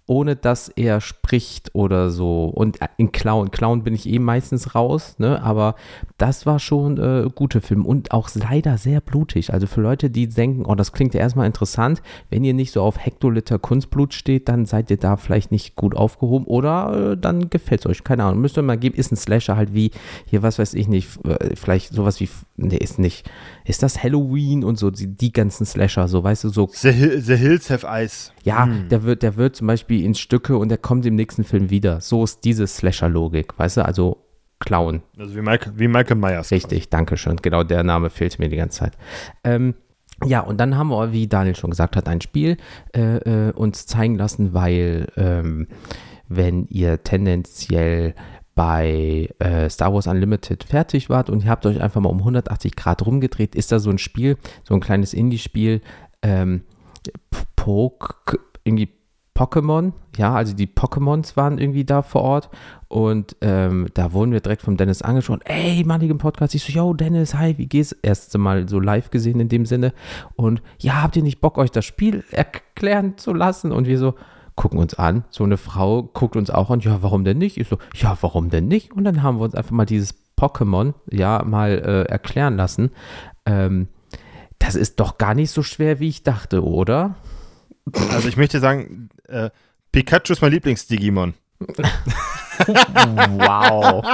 Ohne dass er spricht oder so. Und in Clown, Clown bin ich eh meistens raus, ne? Aber das war schon äh, guter Film und auch leider sehr blutig. Also für Leute, die denken, oh, das klingt ja erstmal interessant, wenn ihr nicht so auf Hektoliter Kunstblut steht, dann seid ihr da vielleicht nicht gut aufgehoben oder äh, dann gefällt es euch. Keine Ahnung. Müsst ihr mal geben, ist ein Slasher halt wie, hier, was weiß ich nicht, äh, vielleicht sowas wie, nee, ist nicht, ist das Halloween und so, die, die ganzen Slasher, so, weißt du, so. The, The Hills Have Eyes. Ja, hm. der wird, der wird zum Beispiel in Stücke und der kommt im nächsten Film wieder. So ist diese Slasher-Logik, weißt du, also Clown. Also wie, Mike, wie Michael Myers. Richtig, quasi. danke schön. Genau der Name fehlt mir die ganze Zeit. Ähm, ja, und dann haben wir, wie Daniel schon gesagt hat, ein Spiel äh, äh, uns zeigen lassen, weil ähm, wenn ihr tendenziell bei äh, Star Wars Unlimited fertig wart und ihr habt euch einfach mal um 180 Grad rumgedreht, ist da so ein Spiel, so ein kleines Indie-Spiel, ähm, Poke, irgendwie Pokémon, ja, also die Pokémons waren irgendwie da vor Ort und ähm, da wurden wir direkt vom Dennis angeschaut, ey, Mann, im Podcast, ich so, yo, Dennis, hi, wie geht's? Erste Mal so live gesehen in dem Sinne und ja, habt ihr nicht Bock, euch das Spiel erklären zu lassen? Und wir so, gucken uns an. So eine Frau guckt uns auch an, ja, warum denn nicht? Ich so, ja, warum denn nicht? Und dann haben wir uns einfach mal dieses Pokémon, ja, mal äh, erklären lassen. Ähm, das ist doch gar nicht so schwer, wie ich dachte, oder? Also ich möchte sagen, äh, Pikachu ist mein Lieblings-Digimon. wow.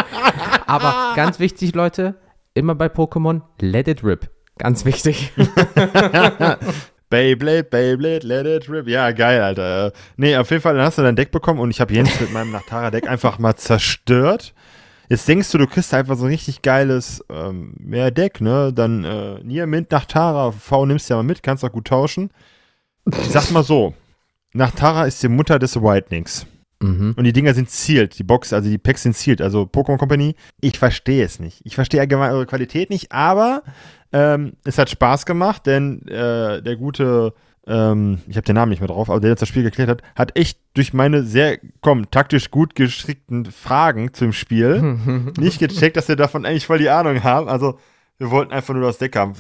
Aber ganz wichtig, Leute, immer bei Pokémon, let it rip. Ganz wichtig. Beyblade, Beyblade, let it rip. Ja, geil, Alter. Nee, auf jeden Fall, dann hast du dein Deck bekommen und ich habe Jens mit meinem Nachtara-Deck einfach mal zerstört. Jetzt denkst du, du kriegst einfach so ein richtig geiles ähm, mehr Deck, ne? Dann äh, Nier Mint Nachtara V nimmst du ja mal mit, kannst auch gut tauschen. Ich sag mal so, Nachtara ist die Mutter des Whitenings. Mhm. Und die Dinger sind sealed, die Box, also die Packs sind sealed. Also Pokémon Company, ich verstehe es nicht. Ich verstehe allgemein eure Qualität nicht, aber ähm, es hat Spaß gemacht, denn äh, der gute, ähm, ich habe den Namen nicht mehr drauf, aber der jetzt das Spiel geklärt hat, hat echt durch meine sehr, komm, taktisch gut geschickten Fragen zum Spiel nicht gecheckt, dass wir davon eigentlich voll die Ahnung haben. Also wir wollten einfach nur das Deck haben.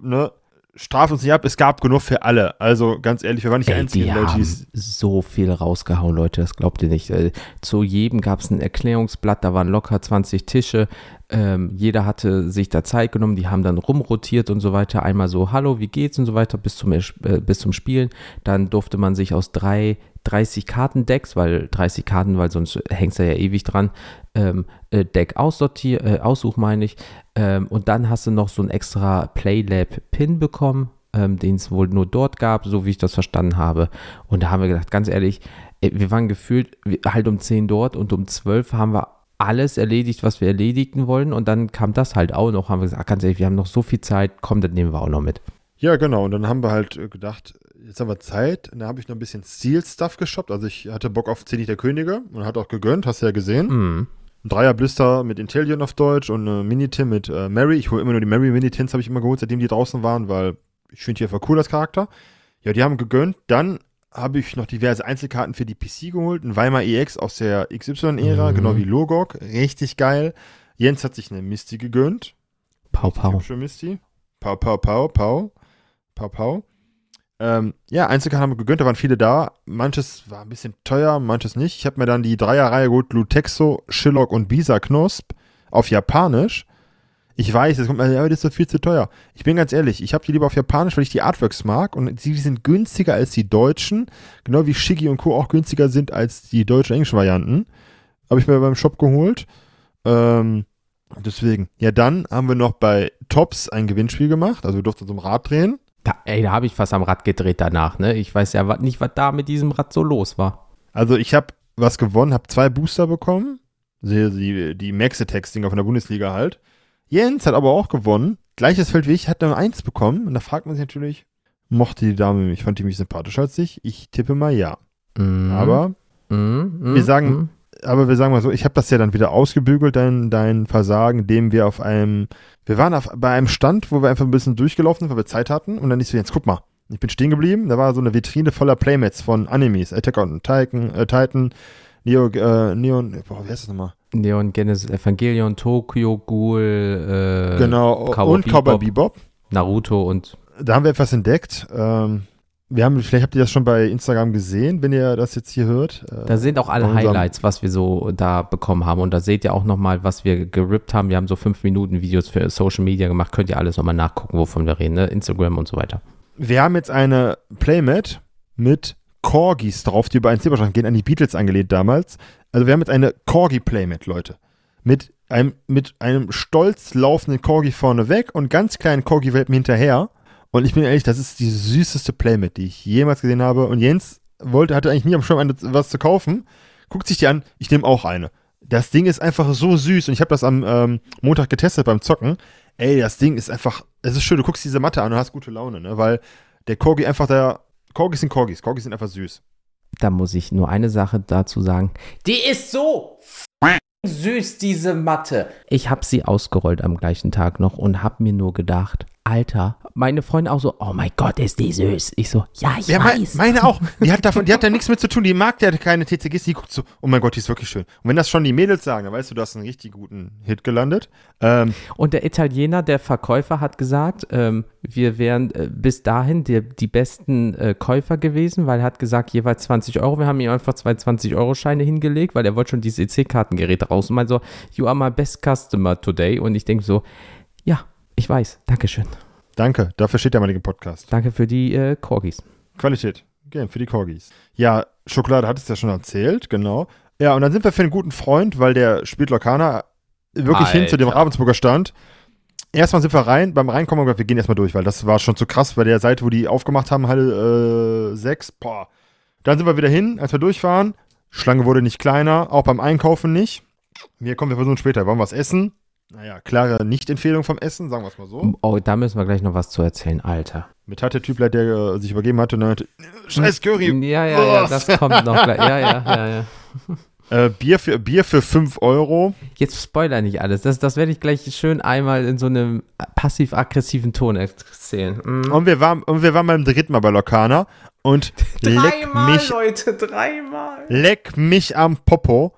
Ne? Straft uns nicht ab, es gab genug für alle. Also ganz ehrlich, wir waren nicht Ey, die einzigen die Leute, haben so viel rausgehauen, Leute, das glaubt ihr nicht. Äh, zu jedem gab es ein Erklärungsblatt, da waren locker 20 Tische. Ähm, jeder hatte sich da Zeit genommen, die haben dann rumrotiert und so weiter. Einmal so, hallo, wie geht's und so weiter bis zum, äh, bis zum Spielen. Dann durfte man sich aus drei 30 Kartendecks, weil 30 Karten, weil sonst hängst du ja ewig dran, ähm, äh, Deck aussortieren, äh, aussuch meine ich. Ähm, und dann hast du noch so ein extra Playlab-Pin bekommen, ähm, den es wohl nur dort gab, so wie ich das verstanden habe. Und da haben wir gedacht, ganz ehrlich, äh, wir waren gefühlt halt um 10 dort und um 12 haben wir alles erledigt, was wir erledigen wollen. Und dann kam das halt auch noch. Haben wir gesagt, ganz ehrlich, wir haben noch so viel Zeit, komm, das nehmen wir auch noch mit. Ja, genau. Und dann haben wir halt gedacht, jetzt haben wir Zeit. Und da habe ich noch ein bisschen Steel-Stuff geshoppt. Also ich hatte Bock auf Zenit der Könige und hat auch gegönnt, hast du ja gesehen. Mhm. Ein Dreier-Blister mit Intellion auf Deutsch und eine Minitin mit äh, Mary. Ich hole immer nur die Mary Minitins, habe ich immer geholt, seitdem die draußen waren, weil ich finde die einfach cool als Charakter. Ja, die haben gegönnt. Dann habe ich noch diverse Einzelkarten für die PC geholt. Ein Weimar EX aus der XY-Ära, mhm. genau wie Logok. Richtig geil. Jens hat sich eine Misty gegönnt. Pau, pau. Hübsche Misty. Pau, pau, pau, pau. Pau, pau. Ähm, ja, Einzelkarten haben wir gegönnt, da waren viele da. Manches war ein bisschen teuer, manches nicht. Ich habe mir dann die Dreierreihe geholt, Lutexo, Shillock und Bisa Knosp auf Japanisch. Ich weiß, das kommt mir, ja, das ist so viel zu teuer. Ich bin ganz ehrlich, ich habe die lieber auf Japanisch, weil ich die Artworks mag und sie sind günstiger als die deutschen, genau wie Shiggy und Co. auch günstiger sind als die deutschen englischen Varianten. Habe ich mir beim Shop geholt. Ähm, deswegen. Ja, dann haben wir noch bei Tops ein Gewinnspiel gemacht, also wir durften so ein Rad drehen. Da, ey, da habe ich fast am Rad gedreht danach, ne? Ich weiß ja nicht, was da mit diesem Rad so los war. Also ich habe was gewonnen, habe zwei Booster bekommen. Die, die, die Maxitex-Dinger von der Bundesliga halt. Jens hat aber auch gewonnen. Gleiches Feld wie ich, hat nur eins bekommen. Und da fragt man sich natürlich, mochte die Dame mich, fand die mich sympathischer als ich? Ich tippe mal ja. Mm. Aber mm, wir sagen, mm. Aber wir sagen mal so, ich habe das ja dann wieder ausgebügelt, dein, dein Versagen, indem wir auf einem wir waren auf, bei einem Stand, wo wir einfach ein bisschen durchgelaufen sind, weil wir Zeit hatten. Und dann ist so, jetzt guck mal, ich bin stehen geblieben. Da war so eine Vitrine voller Playmats von Animes. Attack on Titan, äh, Titan Neo, äh, Neon, boah, wie heißt das nochmal? Neon Genesis Evangelion, Tokyo Ghoul, äh, genau, Cowboy und Cowboy Bebop. Naruto und. Da haben wir etwas entdeckt. Ähm, wir haben, vielleicht habt ihr das schon bei Instagram gesehen, wenn ihr das jetzt hier hört. Äh, Da sind auch alle Highlights, was wir so da bekommen haben. Und da seht ihr auch nochmal, was wir gerippt haben. Wir haben so 5 Minuten Videos für Social Media gemacht. Könnt ihr alles nochmal nachgucken, wovon wir reden. Ne? Instagram und so weiter. Wir haben jetzt eine Playmat mit Corgis drauf, die über einen Zebra gehen, an die Beatles angelehnt damals. Also wir haben jetzt eine Corgi Playmat, Leute. Mit einem, mit einem stolz laufenden Corgi vorne weg und ganz kleinen Corgi-Welpen hinterher. Und ich bin ehrlich, das ist die süßeste Playmat, die ich jemals gesehen habe. Und Jens wollte, hatte eigentlich nie am Schirm, eine, was zu kaufen. Guckt sich die an, ich nehme auch eine. Das Ding ist einfach so süß und ich habe das am ähm, Montag getestet beim Zocken. Ey, das Ding ist einfach, es ist schön, du guckst diese Matte an und hast gute Laune, ne? Weil der Corgi einfach der, Corgis sind Corgis, Corgis sind einfach süß. Da muss ich nur eine Sache dazu sagen. Die ist so süß, diese Matte. Ich habe sie ausgerollt am gleichen Tag noch und habe mir nur gedacht, Alter, meine Freunde auch so, oh mein Gott, ist die süß. Ich so, ja, ich Ja, mein, weiß. meine auch. Die hat davon, die hat da nichts mit zu tun. Die mag ja keine TCGs. Die guckt so, oh mein Gott, die ist wirklich schön. Und wenn das schon die Mädels sagen, dann weißt du, du hast einen richtig guten Hit gelandet. Ähm, Und der Italiener, der Verkäufer, hat gesagt, ähm, wir wären äh, bis dahin die, die besten äh, Käufer gewesen, weil er hat gesagt, jeweils 20 Euro. Wir haben ihm einfach zwei 20-Euro-Scheine hingelegt, weil er wollte schon diese EC-Kartengeräte raus und meinte so, you are my best customer today. Und ich denke so, ja, ich weiß, Dankeschön. danke, dafür steht der malige Podcast. Danke für die äh, Corgis. Qualität. Gern für die Corgis. Ja, Schokolade hat es ja schon erzählt, genau. Ja, und dann sind wir für einen guten Freund, weil der spielt Lokana wirklich hin zu dem Alter. Ravensburger Stand. Erstmal sind wir rein, beim Reinkommen haben wir gesagt, wir gehen erstmal durch, weil das war schon zu krass bei der Seite, wo die aufgemacht haben, Halle äh, 6. Boah. Dann sind wir wieder hin, als wir durchfahren. Schlange wurde nicht kleiner, auch beim Einkaufen nicht. Hier kommen wir versuchen später. Wollen wir was essen? Naja, klare Nicht-Empfehlung vom Essen, sagen wir es mal so. Oh, da müssen wir gleich noch was zu erzählen, Alter. Mit hat der Typ, der äh, sich übergeben hatte, und dann meinte, scheiß Curry, Ja, ja, ja, das kommt noch gleich. Ja, ja, ja, ja. Äh, Bier, für, Bier für 5 Euro. Jetzt spoiler nicht alles. Das, das werde ich gleich schön einmal in so einem passiv-aggressiven Ton erzählen. Mm. Und wir waren, und wir waren beim dritten Mal bei Lokana. Und leck mich, Leute, dreimal. leck mich am Popo.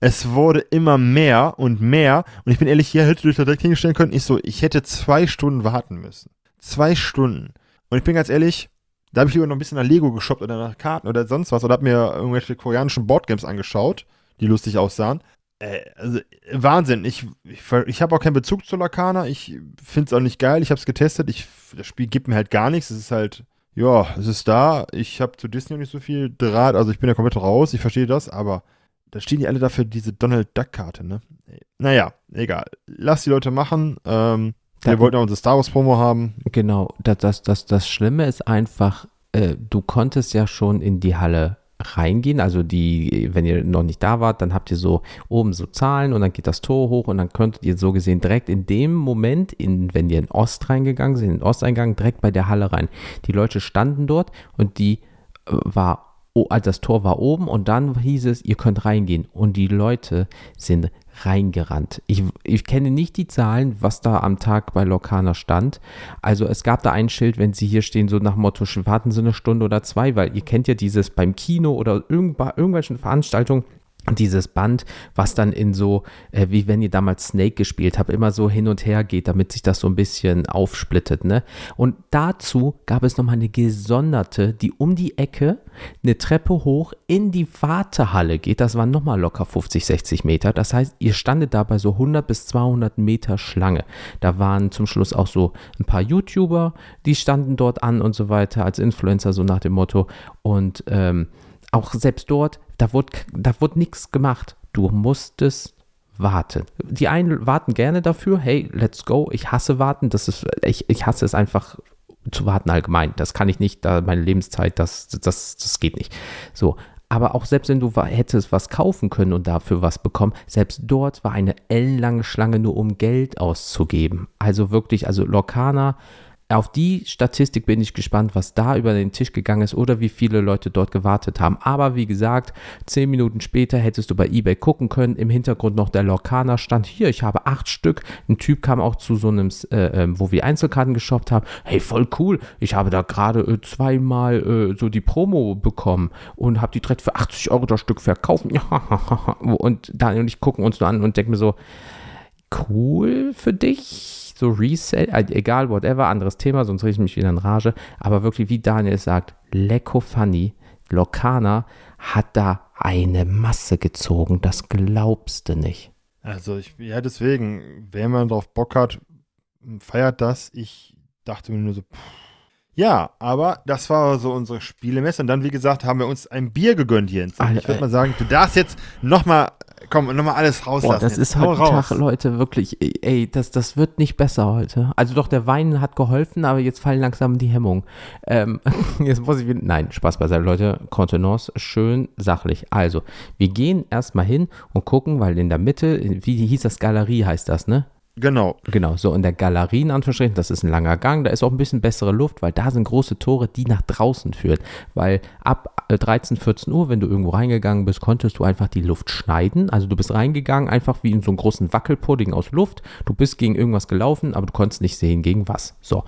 Es wurde immer mehr und mehr. Und ich bin ehrlich, hier hätte du dich da direkt hinstellen können. Ich so, ich hätte zwei Stunden warten müssen. Zwei Stunden. Und ich bin ganz ehrlich, da habe ich lieber noch ein bisschen nach Lego geshoppt oder nach Karten oder sonst was. Oder habe mir irgendwelche koreanischen Boardgames angeschaut, die lustig aussahen. Äh, also, Wahnsinn. Ich, ich, ich habe auch keinen Bezug zu Lakana. Ich finde es auch nicht geil. Ich habe es getestet. Ich, das Spiel gibt mir halt gar nichts. Es ist halt, ja, es ist da. Ich habe zu Disney nicht so viel Draht. Also ich bin ja komplett raus. Ich verstehe das. Aber da stehen die alle dafür diese Donald Duck-Karte, ne? Naja, egal. Lass die Leute machen. Ähm, wir wollten auch unsere Star Wars-Promo haben. Genau, das, das, das, das Schlimme ist einfach, äh, du konntest ja schon in die Halle reingehen, also die, wenn ihr noch nicht da wart, dann habt ihr so oben so Zahlen und dann geht das Tor hoch und dann könntet ihr so gesehen direkt in dem Moment, in, wenn ihr in Ost reingegangen seid, in den Osteingang, direkt bei der Halle rein. Die Leute standen dort und die äh, war, oh, also das Tor war oben und dann hieß es, ihr könnt reingehen und die Leute sind reingerannt. Ich, ich kenne nicht die Zahlen, was da am Tag bei Lokana stand. Also es gab da ein Schild, wenn sie hier stehen, so nach Motto, warten Sie eine Stunde oder zwei, weil ihr kennt ja dieses beim Kino oder irgendwelchen Veranstaltungen, dieses Band, was dann in so, äh, wie wenn ihr damals Snake gespielt habt, immer so hin und her geht, damit sich das so ein bisschen aufsplittet, ne? Und dazu gab es nochmal eine gesonderte, die um die Ecke eine Treppe hoch in die Wartehalle geht. Das waren nochmal locker 50, 60 Meter. Das heißt, ihr standet da bei so 100 bis 200 Meter Schlange. Da waren zum Schluss auch so ein paar YouTuber, die standen dort an und so weiter, als Influencer, so nach dem Motto. Und ähm, auch selbst dort, da wurde, da wurde nichts gemacht. Du musstest warten. Die einen warten gerne dafür, hey, let's go. Ich hasse warten. Das ist, ich, ich hasse es einfach zu warten allgemein. Das kann ich nicht, da meine Lebenszeit, das, das, das geht nicht. So. Aber auch selbst wenn du hättest was kaufen können und dafür was bekommen, selbst dort war eine ellenlange Schlange nur um Geld auszugeben. Also wirklich, also Lorcaner, auf die Statistik bin ich gespannt, was da über den Tisch gegangen ist oder wie viele Leute dort gewartet haben. Aber wie gesagt, zehn Minuten später hättest du bei eBay gucken können. Im Hintergrund noch der Lorcaner stand hier. Ich habe acht Stück. Ein Typ kam auch zu so einem, äh, ähm, wo wir Einzelkarten geshoppt haben. Hey, voll cool. Ich habe da gerade äh, zweimal äh, so die Promo bekommen und habe die direkt für 80 Euro das Stück verkauft. und Daniel und ich gucken uns nur an und denken mir so, cool für dich. So Resell, äh, egal, whatever, anderes Thema, sonst rede ich mich wieder in Rage. Aber wirklich, wie Daniel sagt, Lecko Funny, Lokana hat da eine Masse gezogen. Das glaubst du nicht. Also, ich, ja, deswegen, wenn man drauf Bock hat, feiert das. Ich dachte mir nur so, pff. Ja, aber das war so unsere Spielemesse. Und dann, wie gesagt, haben wir uns ein Bier gegönnt hier. Ich würde mal sagen, du darfst jetzt nochmal komm, nochmal alles rauslassen. Boah, das ist heute raus. Tag, Leute, wirklich, ey, das, das wird nicht besser heute. Also doch, der Wein hat geholfen, aber jetzt fallen langsam die Hemmungen. Ähm, jetzt muss ich wieder, nein, Spaß beiseite, Leute, Contenance, schön sachlich. Also, wir gehen erstmal hin und gucken, weil in der Mitte, wie hieß das, Galerie heißt das, ne? Genau. Genau, so in der Galerie in Anführungsstrichen, das ist ein langer Gang, da ist auch ein bisschen bessere Luft, weil da sind große Tore, die nach draußen führen. Weil ab 13, äh, 14 Uhr, wenn du irgendwo reingegangen bist, konntest du einfach die Luft schneiden. Also du bist reingegangen, einfach wie in so einen großen Wackelpudding aus Luft. Du bist gegen irgendwas gelaufen, aber du konntest nicht sehen, gegen was. So.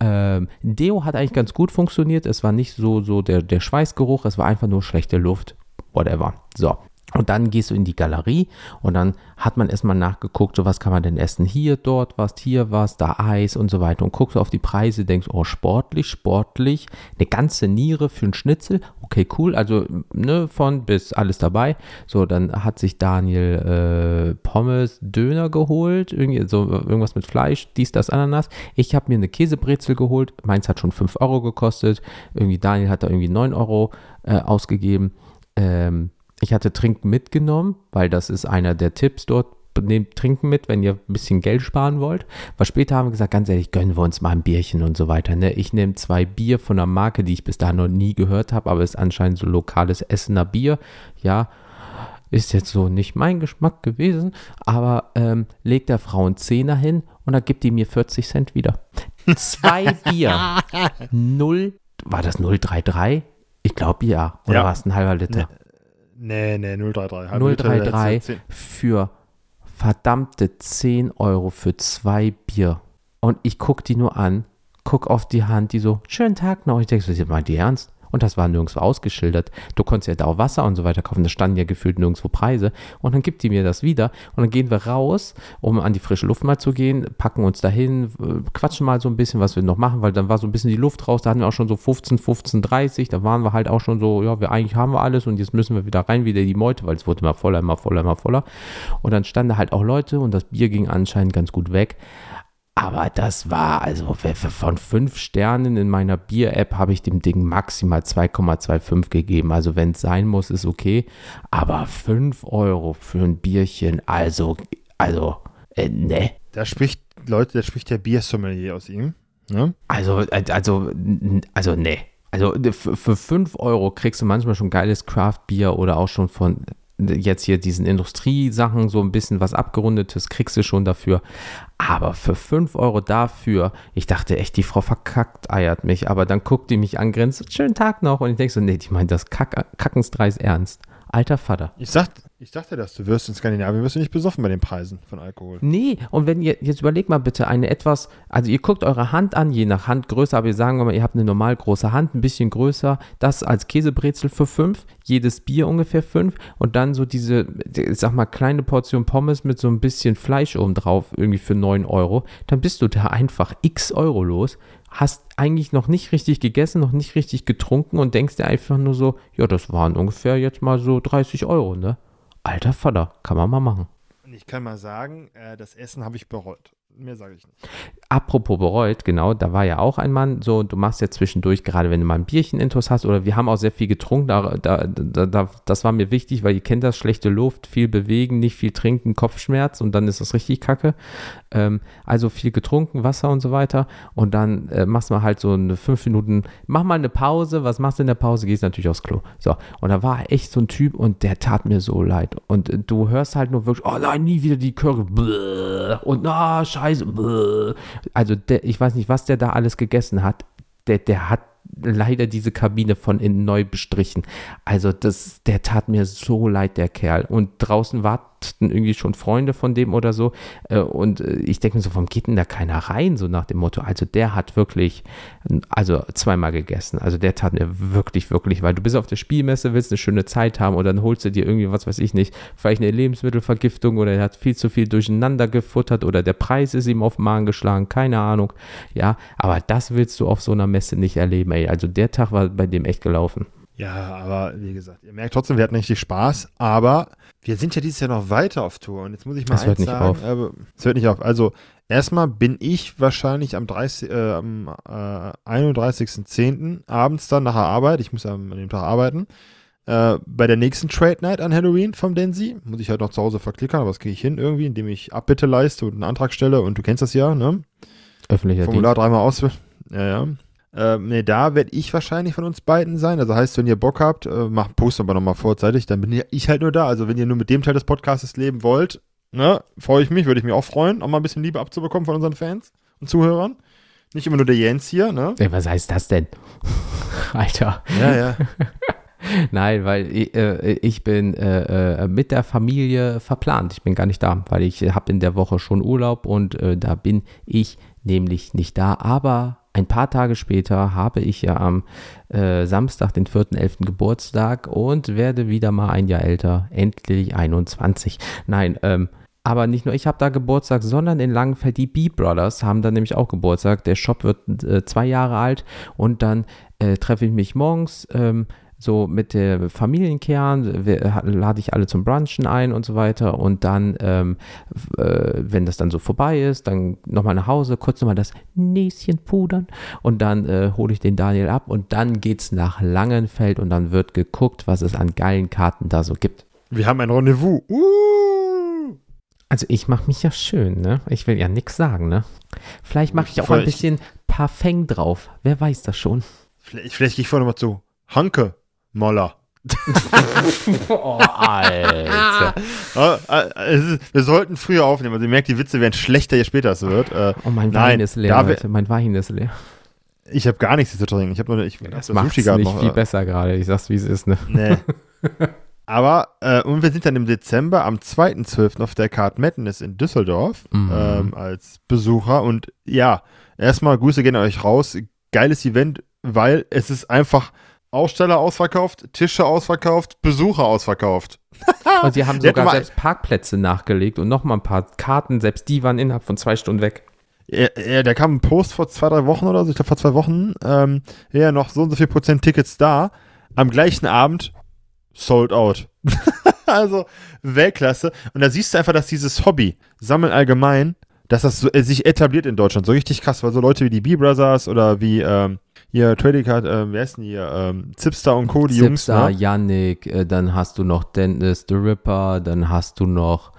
Ähm, Deo hat eigentlich ganz gut funktioniert. Es war nicht so, so der, der Schweißgeruch, es war einfach nur schlechte Luft. Whatever. So. Und dann gehst du in die Galerie und dann hat man erstmal nachgeguckt, so was kann man denn essen? Hier, dort was, hier was, da Eis und so weiter. Und guckst auf die Preise, denkst, oh, sportlich, sportlich, eine ganze Niere für einen Schnitzel. Okay, cool, also ne, von bis alles dabei. So, dann hat sich Daniel äh, Pommes, Döner geholt, irgendwie so irgendwas mit Fleisch, dies, das, Ananas. Ich habe mir eine Käsebrezel geholt, meins hat schon 5 Euro gekostet. Irgendwie Daniel hat da irgendwie 9 Euro äh, ausgegeben. Ähm, ich hatte Trinken mitgenommen, weil das ist einer der Tipps dort. Nehmt Trinken mit, wenn ihr ein bisschen Geld sparen wollt. Aber später haben wir gesagt, ganz ehrlich, gönnen wir uns mal ein Bierchen und so weiter. Ne? Ich nehme zwei Bier von einer Marke, die ich bis dahin noch nie gehört habe, aber es ist anscheinend so lokales Essener Bier. Ja, ist jetzt so nicht mein Geschmack gewesen, aber ähm, legt der Frau einen Zehner hin und dann gibt die mir 40 Cent wieder. Zwei Bier. Null, war das 033? Ich glaube ja. Oder ja. war es ein halber Liter? Nee. Nee, nee, 033. 033 für verdammte 10 Euro für zwei Bier. Und ich gucke die nur an, guck auf die Hand, die so, schönen Tag noch. Ich denke, das ist mal die ernst? Und das war nirgendwo ausgeschildert. Du konntest ja da auch Wasser und so weiter kaufen. Da standen ja gefühlt nirgendwo Preise. Und dann gibt die mir das wieder. Und dann gehen wir raus, um an die frische Luft mal zu gehen, packen uns dahin, quatschen mal so ein bisschen, was wir noch machen, weil dann war so ein bisschen die Luft raus. Da hatten wir auch schon so 15, 15, 30. Da waren wir halt auch schon so, ja, wir eigentlich haben wir alles und jetzt müssen wir wieder rein, wieder die Meute, weil es wurde immer voller, immer voller, immer voller. Und dann standen halt auch Leute und das Bier ging anscheinend ganz gut weg. Aber das war, also von fünf Sternen in meiner Bier-App habe ich dem Ding maximal 2,25 gegeben. Also wenn es sein muss, ist okay. Aber 5 Euro für ein Bierchen, also, also, äh, ne. Da spricht, Leute, da spricht der Biersommelier aus ihm. Ne? Also, also, also, ne. Also für 5 Euro kriegst du manchmal schon geiles Craft-Bier oder auch schon von jetzt hier diesen Industriesachen so ein bisschen was abgerundetes kriegst du schon dafür. Aber für 5 Euro dafür, ich dachte echt, die Frau verkackt eiert mich. Aber dann guckt die mich an, grinst, schönen Tag noch. Und ich denke so, nee, die meint das Kack Kackensdreis ernst. Alter Vater. Ich sag, ich dachte das, du wirst in Skandinavien wirst du nicht besoffen bei den Preisen von Alkohol. Nee, und wenn ihr, jetzt überlegt mal bitte eine etwas, also ihr guckt eure Hand an, je nach Handgröße, aber wir sagen mal, ihr habt eine normal große Hand, ein bisschen größer, das als Käsebrezel für fünf, jedes Bier ungefähr fünf und dann so diese, ich sag mal, kleine Portion Pommes mit so ein bisschen Fleisch oben drauf, irgendwie für neun Euro, dann bist du da einfach x Euro los hast eigentlich noch nicht richtig gegessen, noch nicht richtig getrunken und denkst dir einfach nur so, ja, das waren ungefähr jetzt mal so 30 Euro, ne? Alter Vater, kann man mal machen. Ich kann mal sagen, äh, das Essen habe ich bereut. Mehr sage ich nicht. Apropos bereut, genau, da war ja auch ein Mann, so, du machst ja zwischendurch, gerade wenn du mal ein Bierchen intus hast, oder wir haben auch sehr viel getrunken, da, da, da, das war mir wichtig, weil ihr kennt das, schlechte Luft, viel bewegen, nicht viel trinken, Kopfschmerz und dann ist das richtig kacke. Ähm, also viel getrunken, Wasser und so weiter und dann äh, machst du mal halt so eine fünf Minuten, mach mal eine Pause, was machst du in der Pause? Gehst natürlich aufs Klo. So, und da war echt so ein Typ und der tat mir so leid und äh, du hörst halt nur wirklich, oh nein, nie wieder die Curry und na, oh, scheiße, also der, ich weiß nicht, was der da alles gegessen hat. Der, der hat leider diese Kabine von innen neu bestrichen. Also das, der tat mir so leid, der Kerl. Und draußen warten irgendwie schon Freunde von dem oder so. Äh, und äh, ich denke mir so, warum geht denn da keiner rein? So nach dem Motto. Also der hat wirklich, also zweimal gegessen. Also der tat mir wirklich, wirklich, weil du bist auf der Spielmesse, willst eine schöne Zeit haben und dann holst du dir irgendwie, was weiß ich nicht, vielleicht eine Lebensmittelvergiftung oder er hat viel zu viel durcheinander gefuttert oder der Preis ist ihm auf den Magen geschlagen, keine Ahnung. Ja, aber das willst du auf so einer Messe nicht erleben, ey. Also der Tag war bei dem echt gelaufen. Ja, aber wie gesagt, ihr merkt trotzdem, wir hatten richtig Spaß, aber wir sind ja dieses Jahr noch weiter auf Tour und jetzt muss ich mal das hört nicht sagen, auf. Aber, es hört nicht auf. Also erstmal bin ich wahrscheinlich am, 30, äh, am äh, 31.10. abends dann nach der Arbeit, ich muss an dem Tag arbeiten, äh, bei der nächsten Trade Night an Halloween vom Densi. Muss ich halt noch zu Hause verklickern, aber das kriege ich hin irgendwie, indem ich Abbitte leiste und einen Antrag stelle und du kennst das ja, ne? Öffentlicher Formular dreimal ausfüllen. Ja, ja. Ähm, ne, da werde ich wahrscheinlich von uns beiden sein. Also heißt, wenn ihr Bock habt, äh, macht Post aber nochmal vorzeitig, dann bin ich halt nur da. Also wenn ihr nur mit dem Teil des Podcasts leben wollt, ne, freue ich mich, würde ich mich auch freuen, auch mal ein bisschen Liebe abzubekommen von unseren Fans und Zuhörern. Nicht immer nur der Jens hier, ne? Ey, was heißt das denn? Alter. Ja, ja. Nein, weil ich, äh, ich bin äh, äh, mit der Familie verplant. Ich bin gar nicht da, weil ich habe in der Woche schon Urlaub und äh, da bin ich nämlich nicht da. Aber ein paar Tage später habe ich ja am äh, Samstag, den 4.11. Geburtstag und werde wieder mal ein Jahr älter, endlich 21. Nein, ähm, aber nicht nur ich habe da Geburtstag, sondern in Langenfeld die B Brothers haben da nämlich auch Geburtstag. Der Shop wird äh, zwei Jahre alt und dann äh, treffe ich mich morgens ähm, so mit der Familienkern, lade ich alle zum Brunchen ein und so weiter und dann, ähm, äh, wenn das dann so vorbei ist, dann nochmal nach Hause, kurz nochmal das Näschen pudern und dann äh, hole ich den Daniel ab und dann geht's nach Langenfeld und dann wird geguckt, was es an geilen Karten da so gibt. Wir haben ein Rendezvous. Uh! Also ich mache mich ja schön, ne? Ich will ja nichts sagen, ne? Vielleicht mache ich auch Voll, ein bisschen Parfum drauf. Wer weiß das schon? Vielleicht, vielleicht gehe ich vorher nochmal zu. Hanke, Moller. Oh, Alter. Ist, wir sollten früher aufnehmen. Also ihr merkt, die Witze werden schlechter, je später es wird. Äh, Oh, mein Nein, Wein ist leer, Leute. Mein Wein ist leer. ich habe gar nichts zu trinken. Ich habe nur, ich Das hab macht nicht noch, viel äh, besser gerade. Ich sag's, wie es ist, ne? Nee. Aber, äh, und wir sind dann im Dezember am 2.12. auf der Card Madness in Düsseldorf Mhm. ähm, als Besucher. Und ja, erstmal Grüße gehen an euch raus. Geiles Event, weil es ist einfach Aussteller ausverkauft, Tische ausverkauft, Besucher ausverkauft. Und sie haben sogar selbst Parkplätze nachgelegt und nochmal ein paar Karten, selbst die waren innerhalb von zwei Stunden weg. Ja, ja, da kam ein Post vor zwei, drei Wochen oder so, ich glaube vor zwei Wochen, ähm, ja, noch so und so viel Prozent Tickets da. Am gleichen Abend sold out. also Weltklasse. Und da siehst du einfach, dass dieses Hobby, Sammeln allgemein, dass das so, äh, sich etabliert in Deutschland. So richtig krass, weil so Leute wie die B-Brothers oder wie ähm, hier Trading Card, äh, wer ist denn hier, ähm, Zipstar und Co., die Jungs, Zipstar, ne? Yannick, äh, dann hast du noch Dennis the Ripper, dann hast du noch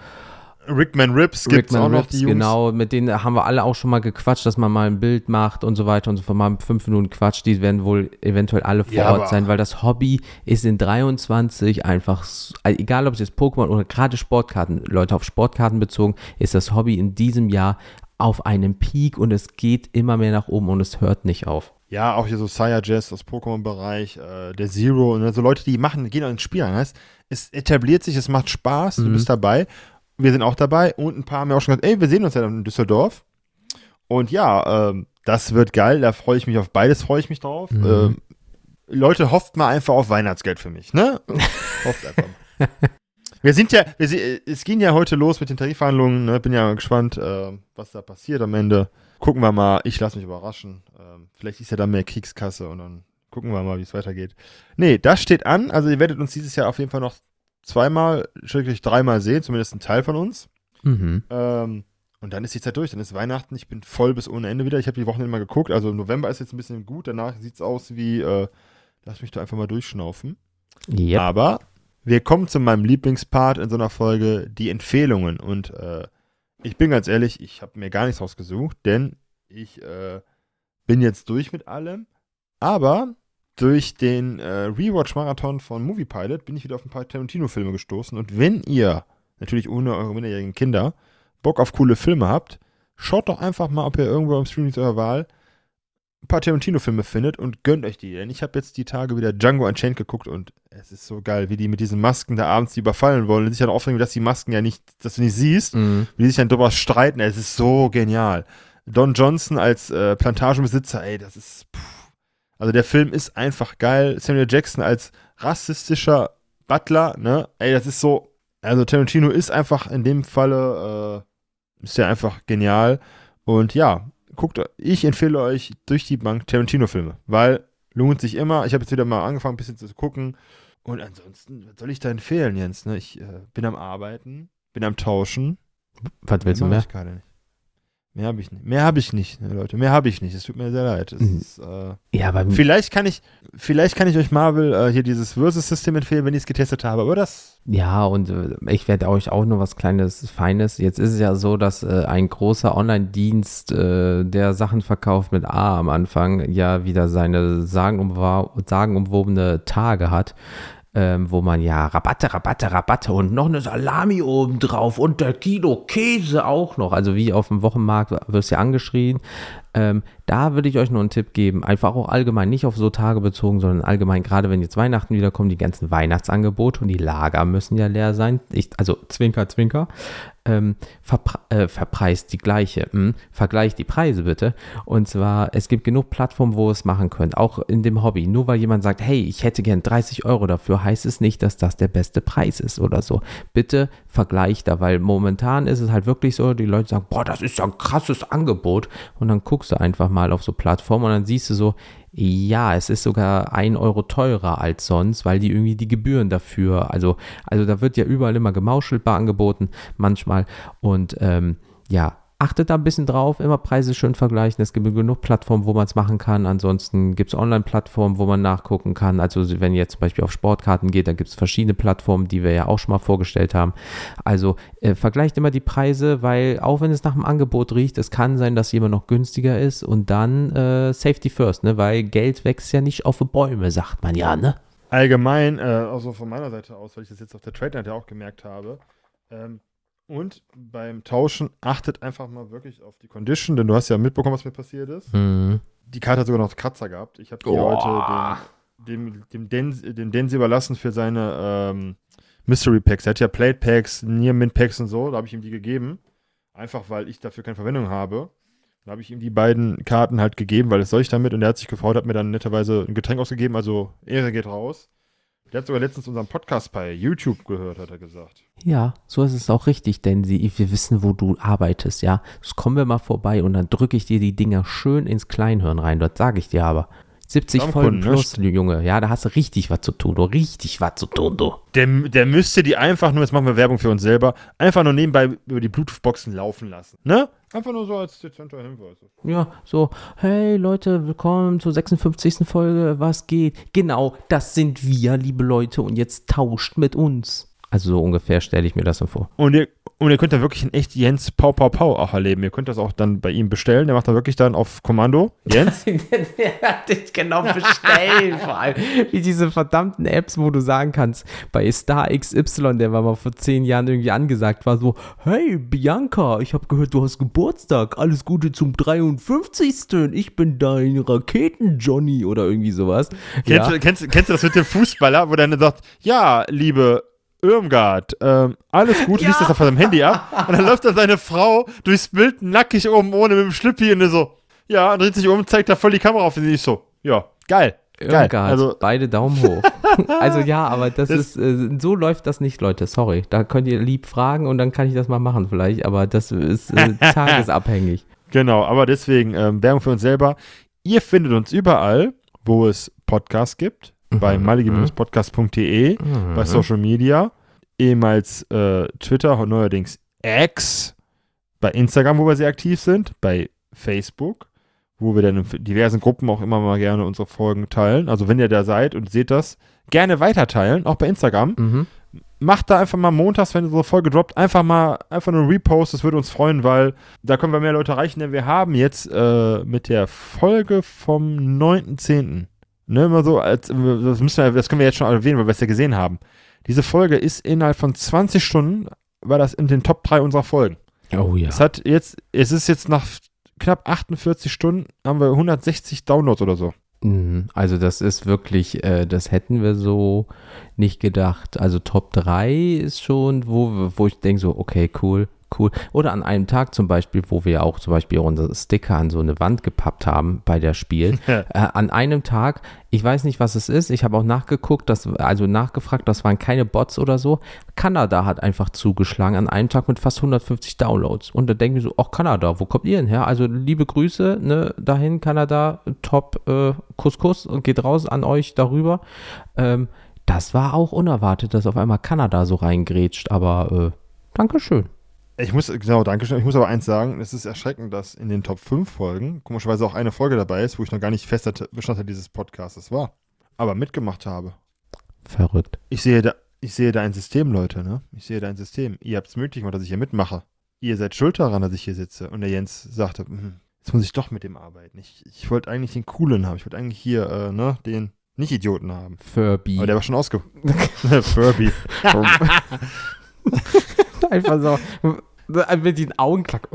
Rickman Rips gibt's Rickman auch noch, Rips, die Jungs. genau, mit denen haben wir alle auch schon mal gequatscht, dass man mal ein Bild macht und so weiter und so fort, mal fünf Minuten quatscht, die werden wohl eventuell alle vor Ja, Ort sein, weil das Hobby ist in 23 einfach, also egal ob es jetzt Pokémon oder gerade Sportkarten, Leute auf Sportkarten bezogen, ist das Hobby in diesem Jahr auf einem Peak und es geht immer mehr nach oben und es hört nicht auf. Ja, auch hier so Sire Jazz aus Pokémon-Bereich, äh, der Zero und so Leute, die machen, gehen ins Spiel rein. Heißt, es etabliert sich, es macht Spaß, du Mhm. bist dabei. Wir sind auch dabei und ein paar haben ja auch schon gesagt, ey, wir sehen uns ja dann in Düsseldorf. Und ja, ähm, das wird geil, da freue ich mich auf beides, freue ich mich drauf. Mhm. Ähm, Leute, hofft mal einfach auf Weihnachtsgeld für mich, ne? hofft einfach mal. Wir sind ja, wir, se- es ging ja heute los mit den Tarifverhandlungen, ne? bin ja gespannt, äh, was da passiert am Ende. Gucken wir mal, ich lasse mich überraschen. Ähm, vielleicht ist ja dann mehr Kriegskasse und dann gucken wir mal, wie es weitergeht. Nee, das steht an, also ihr werdet uns dieses Jahr auf jeden Fall noch zweimal, schrägstrich dreimal sehen, zumindest ein Teil von uns. Mhm. Ähm, und dann ist die Zeit durch, dann ist Weihnachten, ich bin voll bis ohne Ende wieder. Ich habe die Wochenende mal geguckt, also im November ist jetzt ein bisschen gut, danach sieht es aus wie, äh, lass mich da einfach mal durchschnaufen. Yep. Aber wir kommen zu meinem Lieblingspart in so einer Folge, die Empfehlungen. Und äh, ich bin ganz ehrlich, ich habe mir gar nichts rausgesucht, denn ich äh, bin jetzt durch mit allem. Aber durch den äh, Rewatch-Marathon von Movie Pilot bin ich wieder auf ein paar Tarantino-Filme gestoßen. Und wenn ihr, natürlich ohne eure minderjährigen Kinder, Bock auf coole Filme habt, schaut doch einfach mal, ob ihr irgendwo im Streaming eurer Wahl ein paar Tarantino-Filme findet und gönnt euch die. Denn ich habe jetzt die Tage wieder Django Unchained geguckt und es ist so geil, wie die mit diesen Masken da abends die überfallen wollen und sich dann aufregen, dass die Masken ja nicht, dass du nicht siehst, Mhm. wie die sich dann drüber streiten. Es ist so genial. Don Johnson als äh, Plantagenbesitzer, ey, das ist. Puh. Also der Film ist einfach geil. Samuel Jackson als rassistischer Butler, ne? Ey, das ist so. Also Tarantino ist einfach in dem Falle, äh, ist ja einfach genial. Und ja, guckt, ich empfehle euch durch die Bank Tarantino-Filme, weil lohnt sich immer. Ich habe jetzt wieder mal angefangen, ein bisschen zu gucken. Und ansonsten, was soll ich da empfehlen, Jens? Ne? Ich äh, bin am Arbeiten, bin am Tauschen. Was willst du mehr? Ich gerade nicht. Mehr habe ich nicht. Mehr habe ich nicht, ne, Leute. Mehr habe ich nicht. Es tut mir sehr leid. Mhm. ist, äh, Ja, aber vielleicht kann ich, vielleicht kann ich euch Marvel äh, hier dieses Versus-System empfehlen, wenn ich es getestet habe. Aber das Ja, und äh, ich werde euch auch nur was kleines, feines. Jetzt ist es ja so, dass äh, ein großer Online-Dienst, äh, der Sachen verkauft mit A am Anfang, ja wieder seine sagenumwobene Tage hat. Ähm, wo man ja Rabatte, Rabatte, Rabatte und noch eine Salami oben drauf und der Kilo Käse auch noch. Also wie auf dem Wochenmarkt wirst du ja angeschrien. Ähm, da würde ich euch nur einen Tipp geben. Einfach auch allgemein, nicht auf so Tage bezogen, sondern allgemein, gerade wenn jetzt Weihnachten wiederkommen, die ganzen Weihnachtsangebote und die Lager müssen ja leer sein. Ich, also Zwinker, Zwinker. Ähm, verpre äh, verpreist die gleiche. Hm? Vergleicht die Preise bitte. Und zwar, es gibt genug Plattformen, wo ihr es machen könnt. Auch in dem Hobby. Nur weil jemand sagt, hey, ich hätte gern 30 Euro dafür, heißt es nicht, dass das der beste Preis ist oder so. Bitte vergleicht da, weil momentan ist es halt wirklich so, die Leute sagen, boah, das ist ja ein krasses Angebot. Und dann guckst du einfach mal auf so Plattformen und dann siehst du so, ja, es ist sogar ein Euro teurer als sonst, weil die irgendwie die Gebühren dafür, also, also da wird ja überall immer gemauschelbar angeboten, manchmal. Und ähm, ja, achtet da ein bisschen drauf, immer Preise schön vergleichen. Es gibt genug Plattformen, wo man es machen kann. Ansonsten gibt es Online-Plattformen, wo man nachgucken kann. Also wenn ihr jetzt zum Beispiel auf Sportkarten geht, dann gibt es verschiedene Plattformen, die wir ja auch schon mal vorgestellt haben. Also äh, vergleicht immer die Preise, weil auch wenn es nach dem Angebot riecht, es kann sein, dass jemand noch günstiger ist und dann äh, Safety First, ne? weil Geld wächst ja nicht auf Bäume, sagt man ja, ne? allgemein, äh, also von meiner Seite aus, weil ich das jetzt auf der Trade Night ja auch gemerkt habe. Ähm, und beim Tauschen achtet einfach mal wirklich auf die Condition, denn du hast ja mitbekommen, was mir passiert ist. Mhm. Die Karte hat sogar noch Kratzer gehabt. Ich habe die Oh. heute dem, dem, dem, dem Denzi überlassen für seine ähm, Mystery Packs. Er hat ja Plate Packs, Near Mint Packs und so. Da habe ich ihm die gegeben. Einfach weil ich dafür keine Verwendung habe. Dann habe ich ihm die beiden Karten halt gegeben, weil das soll ich damit. Und er hat sich gefreut, hat mir dann netterweise ein Getränk ausgegeben. Also Ehre geht raus. Der hat sogar letztens unseren Podcast bei YouTube gehört, hat er gesagt. Ja, so ist es auch richtig, denn sie, wir wissen, wo du arbeitest, ja. Jetzt kommen wir mal vorbei und dann drücke ich dir die Dinger schön ins Kleinhirn rein. Dort sage ich dir aber. 70 Folgen ne? plus, Junge. Ja, da hast du richtig was zu tun, du. Richtig was zu tun, du. Der, der müsste die einfach nur, jetzt machen wir Werbung für uns selber, einfach nur nebenbei über die Bluetooth-Boxen laufen lassen. Ne? Einfach nur so als dezenter Hinweis. Ja, so, hey Leute, willkommen zur 56. Folge, was geht? Genau, das sind wir, liebe Leute, und jetzt tauscht mit uns. Also so ungefähr stelle ich mir das so vor. Und ihr, und ihr könnt da wirklich in echt Jens Pau Pau Pau auch erleben. Ihr könnt das auch dann bei ihm bestellen. Der macht da wirklich dann auf Kommando. Jens? Der hat dich genau bestellt, vor allem. Wie diese verdammten Apps, wo du sagen kannst, bei Star XY, der war mal vor zehn Jahren irgendwie angesagt, war so, hey Bianca, ich habe gehört, du hast Geburtstag, alles Gute zum 53. Ich bin dein Raketen-Johnny oder irgendwie sowas. Kennst, du, kennst, kennst du das mit dem Fußballer, wo dann sagt, ja, liebe Irmgard, ähm, alles Gute, Ja. liest das auf seinem Handy ab. Und dann läuft da seine Frau durchs Bild nackig oben ohne mit dem Schlüppi und so, ja, und dreht sich um, zeigt da voll die Kamera auf und ich so, ja, geil. Geil. Irmgard, Also, beide Daumen hoch. also ja, aber das, Das- ist, äh, so läuft das nicht, Leute, sorry. Da könnt ihr lieb fragen und dann kann ich das mal machen vielleicht, aber das ist äh, tagesabhängig. Genau, aber deswegen ähm, Werbung für uns selber. Ihr findet uns überall, wo es Podcasts gibt, bei Mhm. malige-podcast.de, bei Social Media, ehemals äh, Twitter, neuerdings X, bei Instagram, wo wir sehr aktiv sind, bei Facebook, wo wir dann in diversen Gruppen auch immer mal gerne unsere Folgen teilen. Also wenn ihr da seid und seht das, gerne weiter teilen, auch bei Instagram. Mhm. Macht da einfach mal montags, wenn unsere Folge droppt, einfach mal einfach nur Repost, das würde uns freuen, weil da können wir mehr Leute erreichen, denn wir haben jetzt äh, mit der Folge vom 9.10. Ne, immer so, als, das, müssen wir, das können wir jetzt schon erwähnen, weil wir es ja gesehen haben. Diese Folge ist innerhalb von 20 Stunden, war das in den Top 3 unserer Folgen. Oh ja. Es hat jetzt, es ist jetzt nach knapp 48 Stunden haben wir 160 Downloads oder so. Mhm, Also das ist wirklich, äh, das hätten wir so nicht gedacht. Also Top 3 ist schon, wo, wo ich denke so, okay, cool, cool. Oder an einem Tag zum Beispiel, wo wir auch zum Beispiel unsere Sticker an so eine Wand gepappt haben bei der Spiel. äh, an einem Tag, ich weiß nicht, was es ist. Ich habe auch nachgeguckt, das, also nachgefragt, das waren keine Bots oder so. Kanada hat einfach zugeschlagen an einem Tag mit fast 150 Downloads. Und da denken wir so, ach Kanada, wo kommt ihr denn her? Also liebe Grüße, ne, dahin, Kanada, top, äh, Kuss, Kuss, geht raus an euch darüber. Ähm, das war auch unerwartet, dass auf einmal Kanada so reingrätscht, aber äh, Dankeschön. Ich muss, genau, danke schön. Ich muss aber eins sagen, es ist erschreckend, dass in den Top 5 Folgen komischerweise auch eine Folge dabei ist, wo ich noch gar nicht fester Bestandteil dieses Podcasts war, aber mitgemacht habe. Verrückt. Ich sehe da, ich sehe da ein System, Leute, ne? Ich sehe da ein System. Ihr habt es möglich gemacht, dass ich hier mitmache. Ihr seid schuld daran, dass ich hier sitze. Und der Jens sagte, "Hm, jetzt muss ich doch mit dem arbeiten. Ich, ich wollte eigentlich den Coolen haben. Ich wollte eigentlich hier, äh, ne, den Nicht-Idioten haben. Furby. Aber der war schon ausge... Furby. Einfach so. Mit den Augen klack.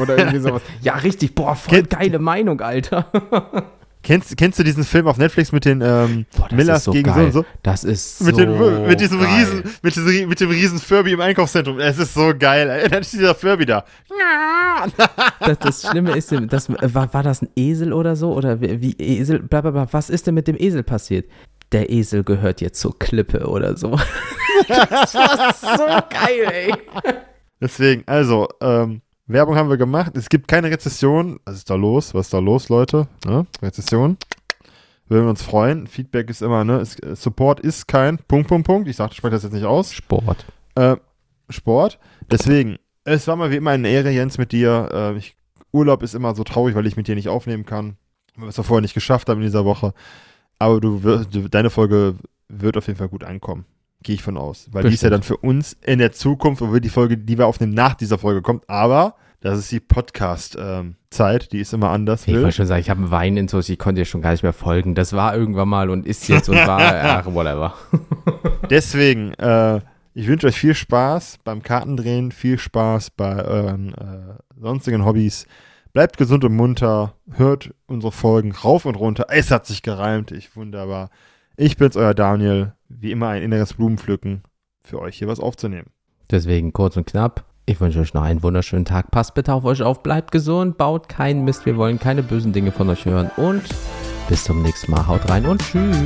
Oder irgendwie sowas. Ja, richtig. Boah, voll Kennt- geile Meinung, Alter. Kennst, kennst du diesen Film auf Netflix mit den ähm, Boah, Millers so gegen so geil. und so? Das ist Mit, so den, mit diesem geil. riesen, mit, diesem, mit dem riesen Furby im Einkaufszentrum. Es ist so geil. Dann ist dieser Furby da. Das, das Schlimme ist, das, war, war das ein Esel oder so? Oder wie, wie Esel, bla bla bla. Was ist denn mit dem Esel passiert? Der Esel gehört jetzt zur Klippe oder so. Das war so geil, ey. Deswegen, also, ähm, Werbung haben wir gemacht. Es gibt keine Rezession. Was ist da los? Was ist da los, Leute? Ne? Rezession. Würden wir uns freuen. Feedback ist immer, ne? Äh, Support ist kein Punkt, Punkt, Punkt. Ich sage, ich spreche das jetzt nicht aus. Sport. Äh, Sport. Deswegen, es war mal wie immer eine Ehre, Jens, mit dir. Äh, ich, Urlaub ist immer so traurig, weil ich mit dir nicht aufnehmen kann. Weil wir es ja vorher nicht geschafft haben in dieser Woche. Aber du, wirst- du, deine Folge wird auf jeden Fall gut ankommen. Gehe ich von aus. Weil die ist ja dann für uns in der Zukunft, wo wir die Folge, die wir aufnehmen, nach dieser Folge kommt. Aber das ist die Podcast-Zeit. die ist immer anders. Ich Will. wollte schon sagen, ich habe einen Wein in so, ich konnte dir schon gar nicht mehr folgen. Das war irgendwann mal und ist jetzt und war, ach, whatever. Deswegen, äh, ich wünsche euch viel Spaß beim Kartendrehen, viel Spaß bei euren äh, sonstigen Hobbys. Bleibt gesund und munter, hört unsere Folgen rauf und runter. Es hat sich gereimt, ich wunderbar. Ich bin's, euer Daniel. Wie immer ein inneres Blumenpflücken für euch hier was aufzunehmen. Deswegen kurz und knapp. Ich wünsche euch noch einen wunderschönen Tag. Passt bitte auf euch auf, bleibt gesund, baut keinen Mist. Wir wollen keine bösen Dinge von euch hören. Und bis zum nächsten Mal. Haut rein und tschüss.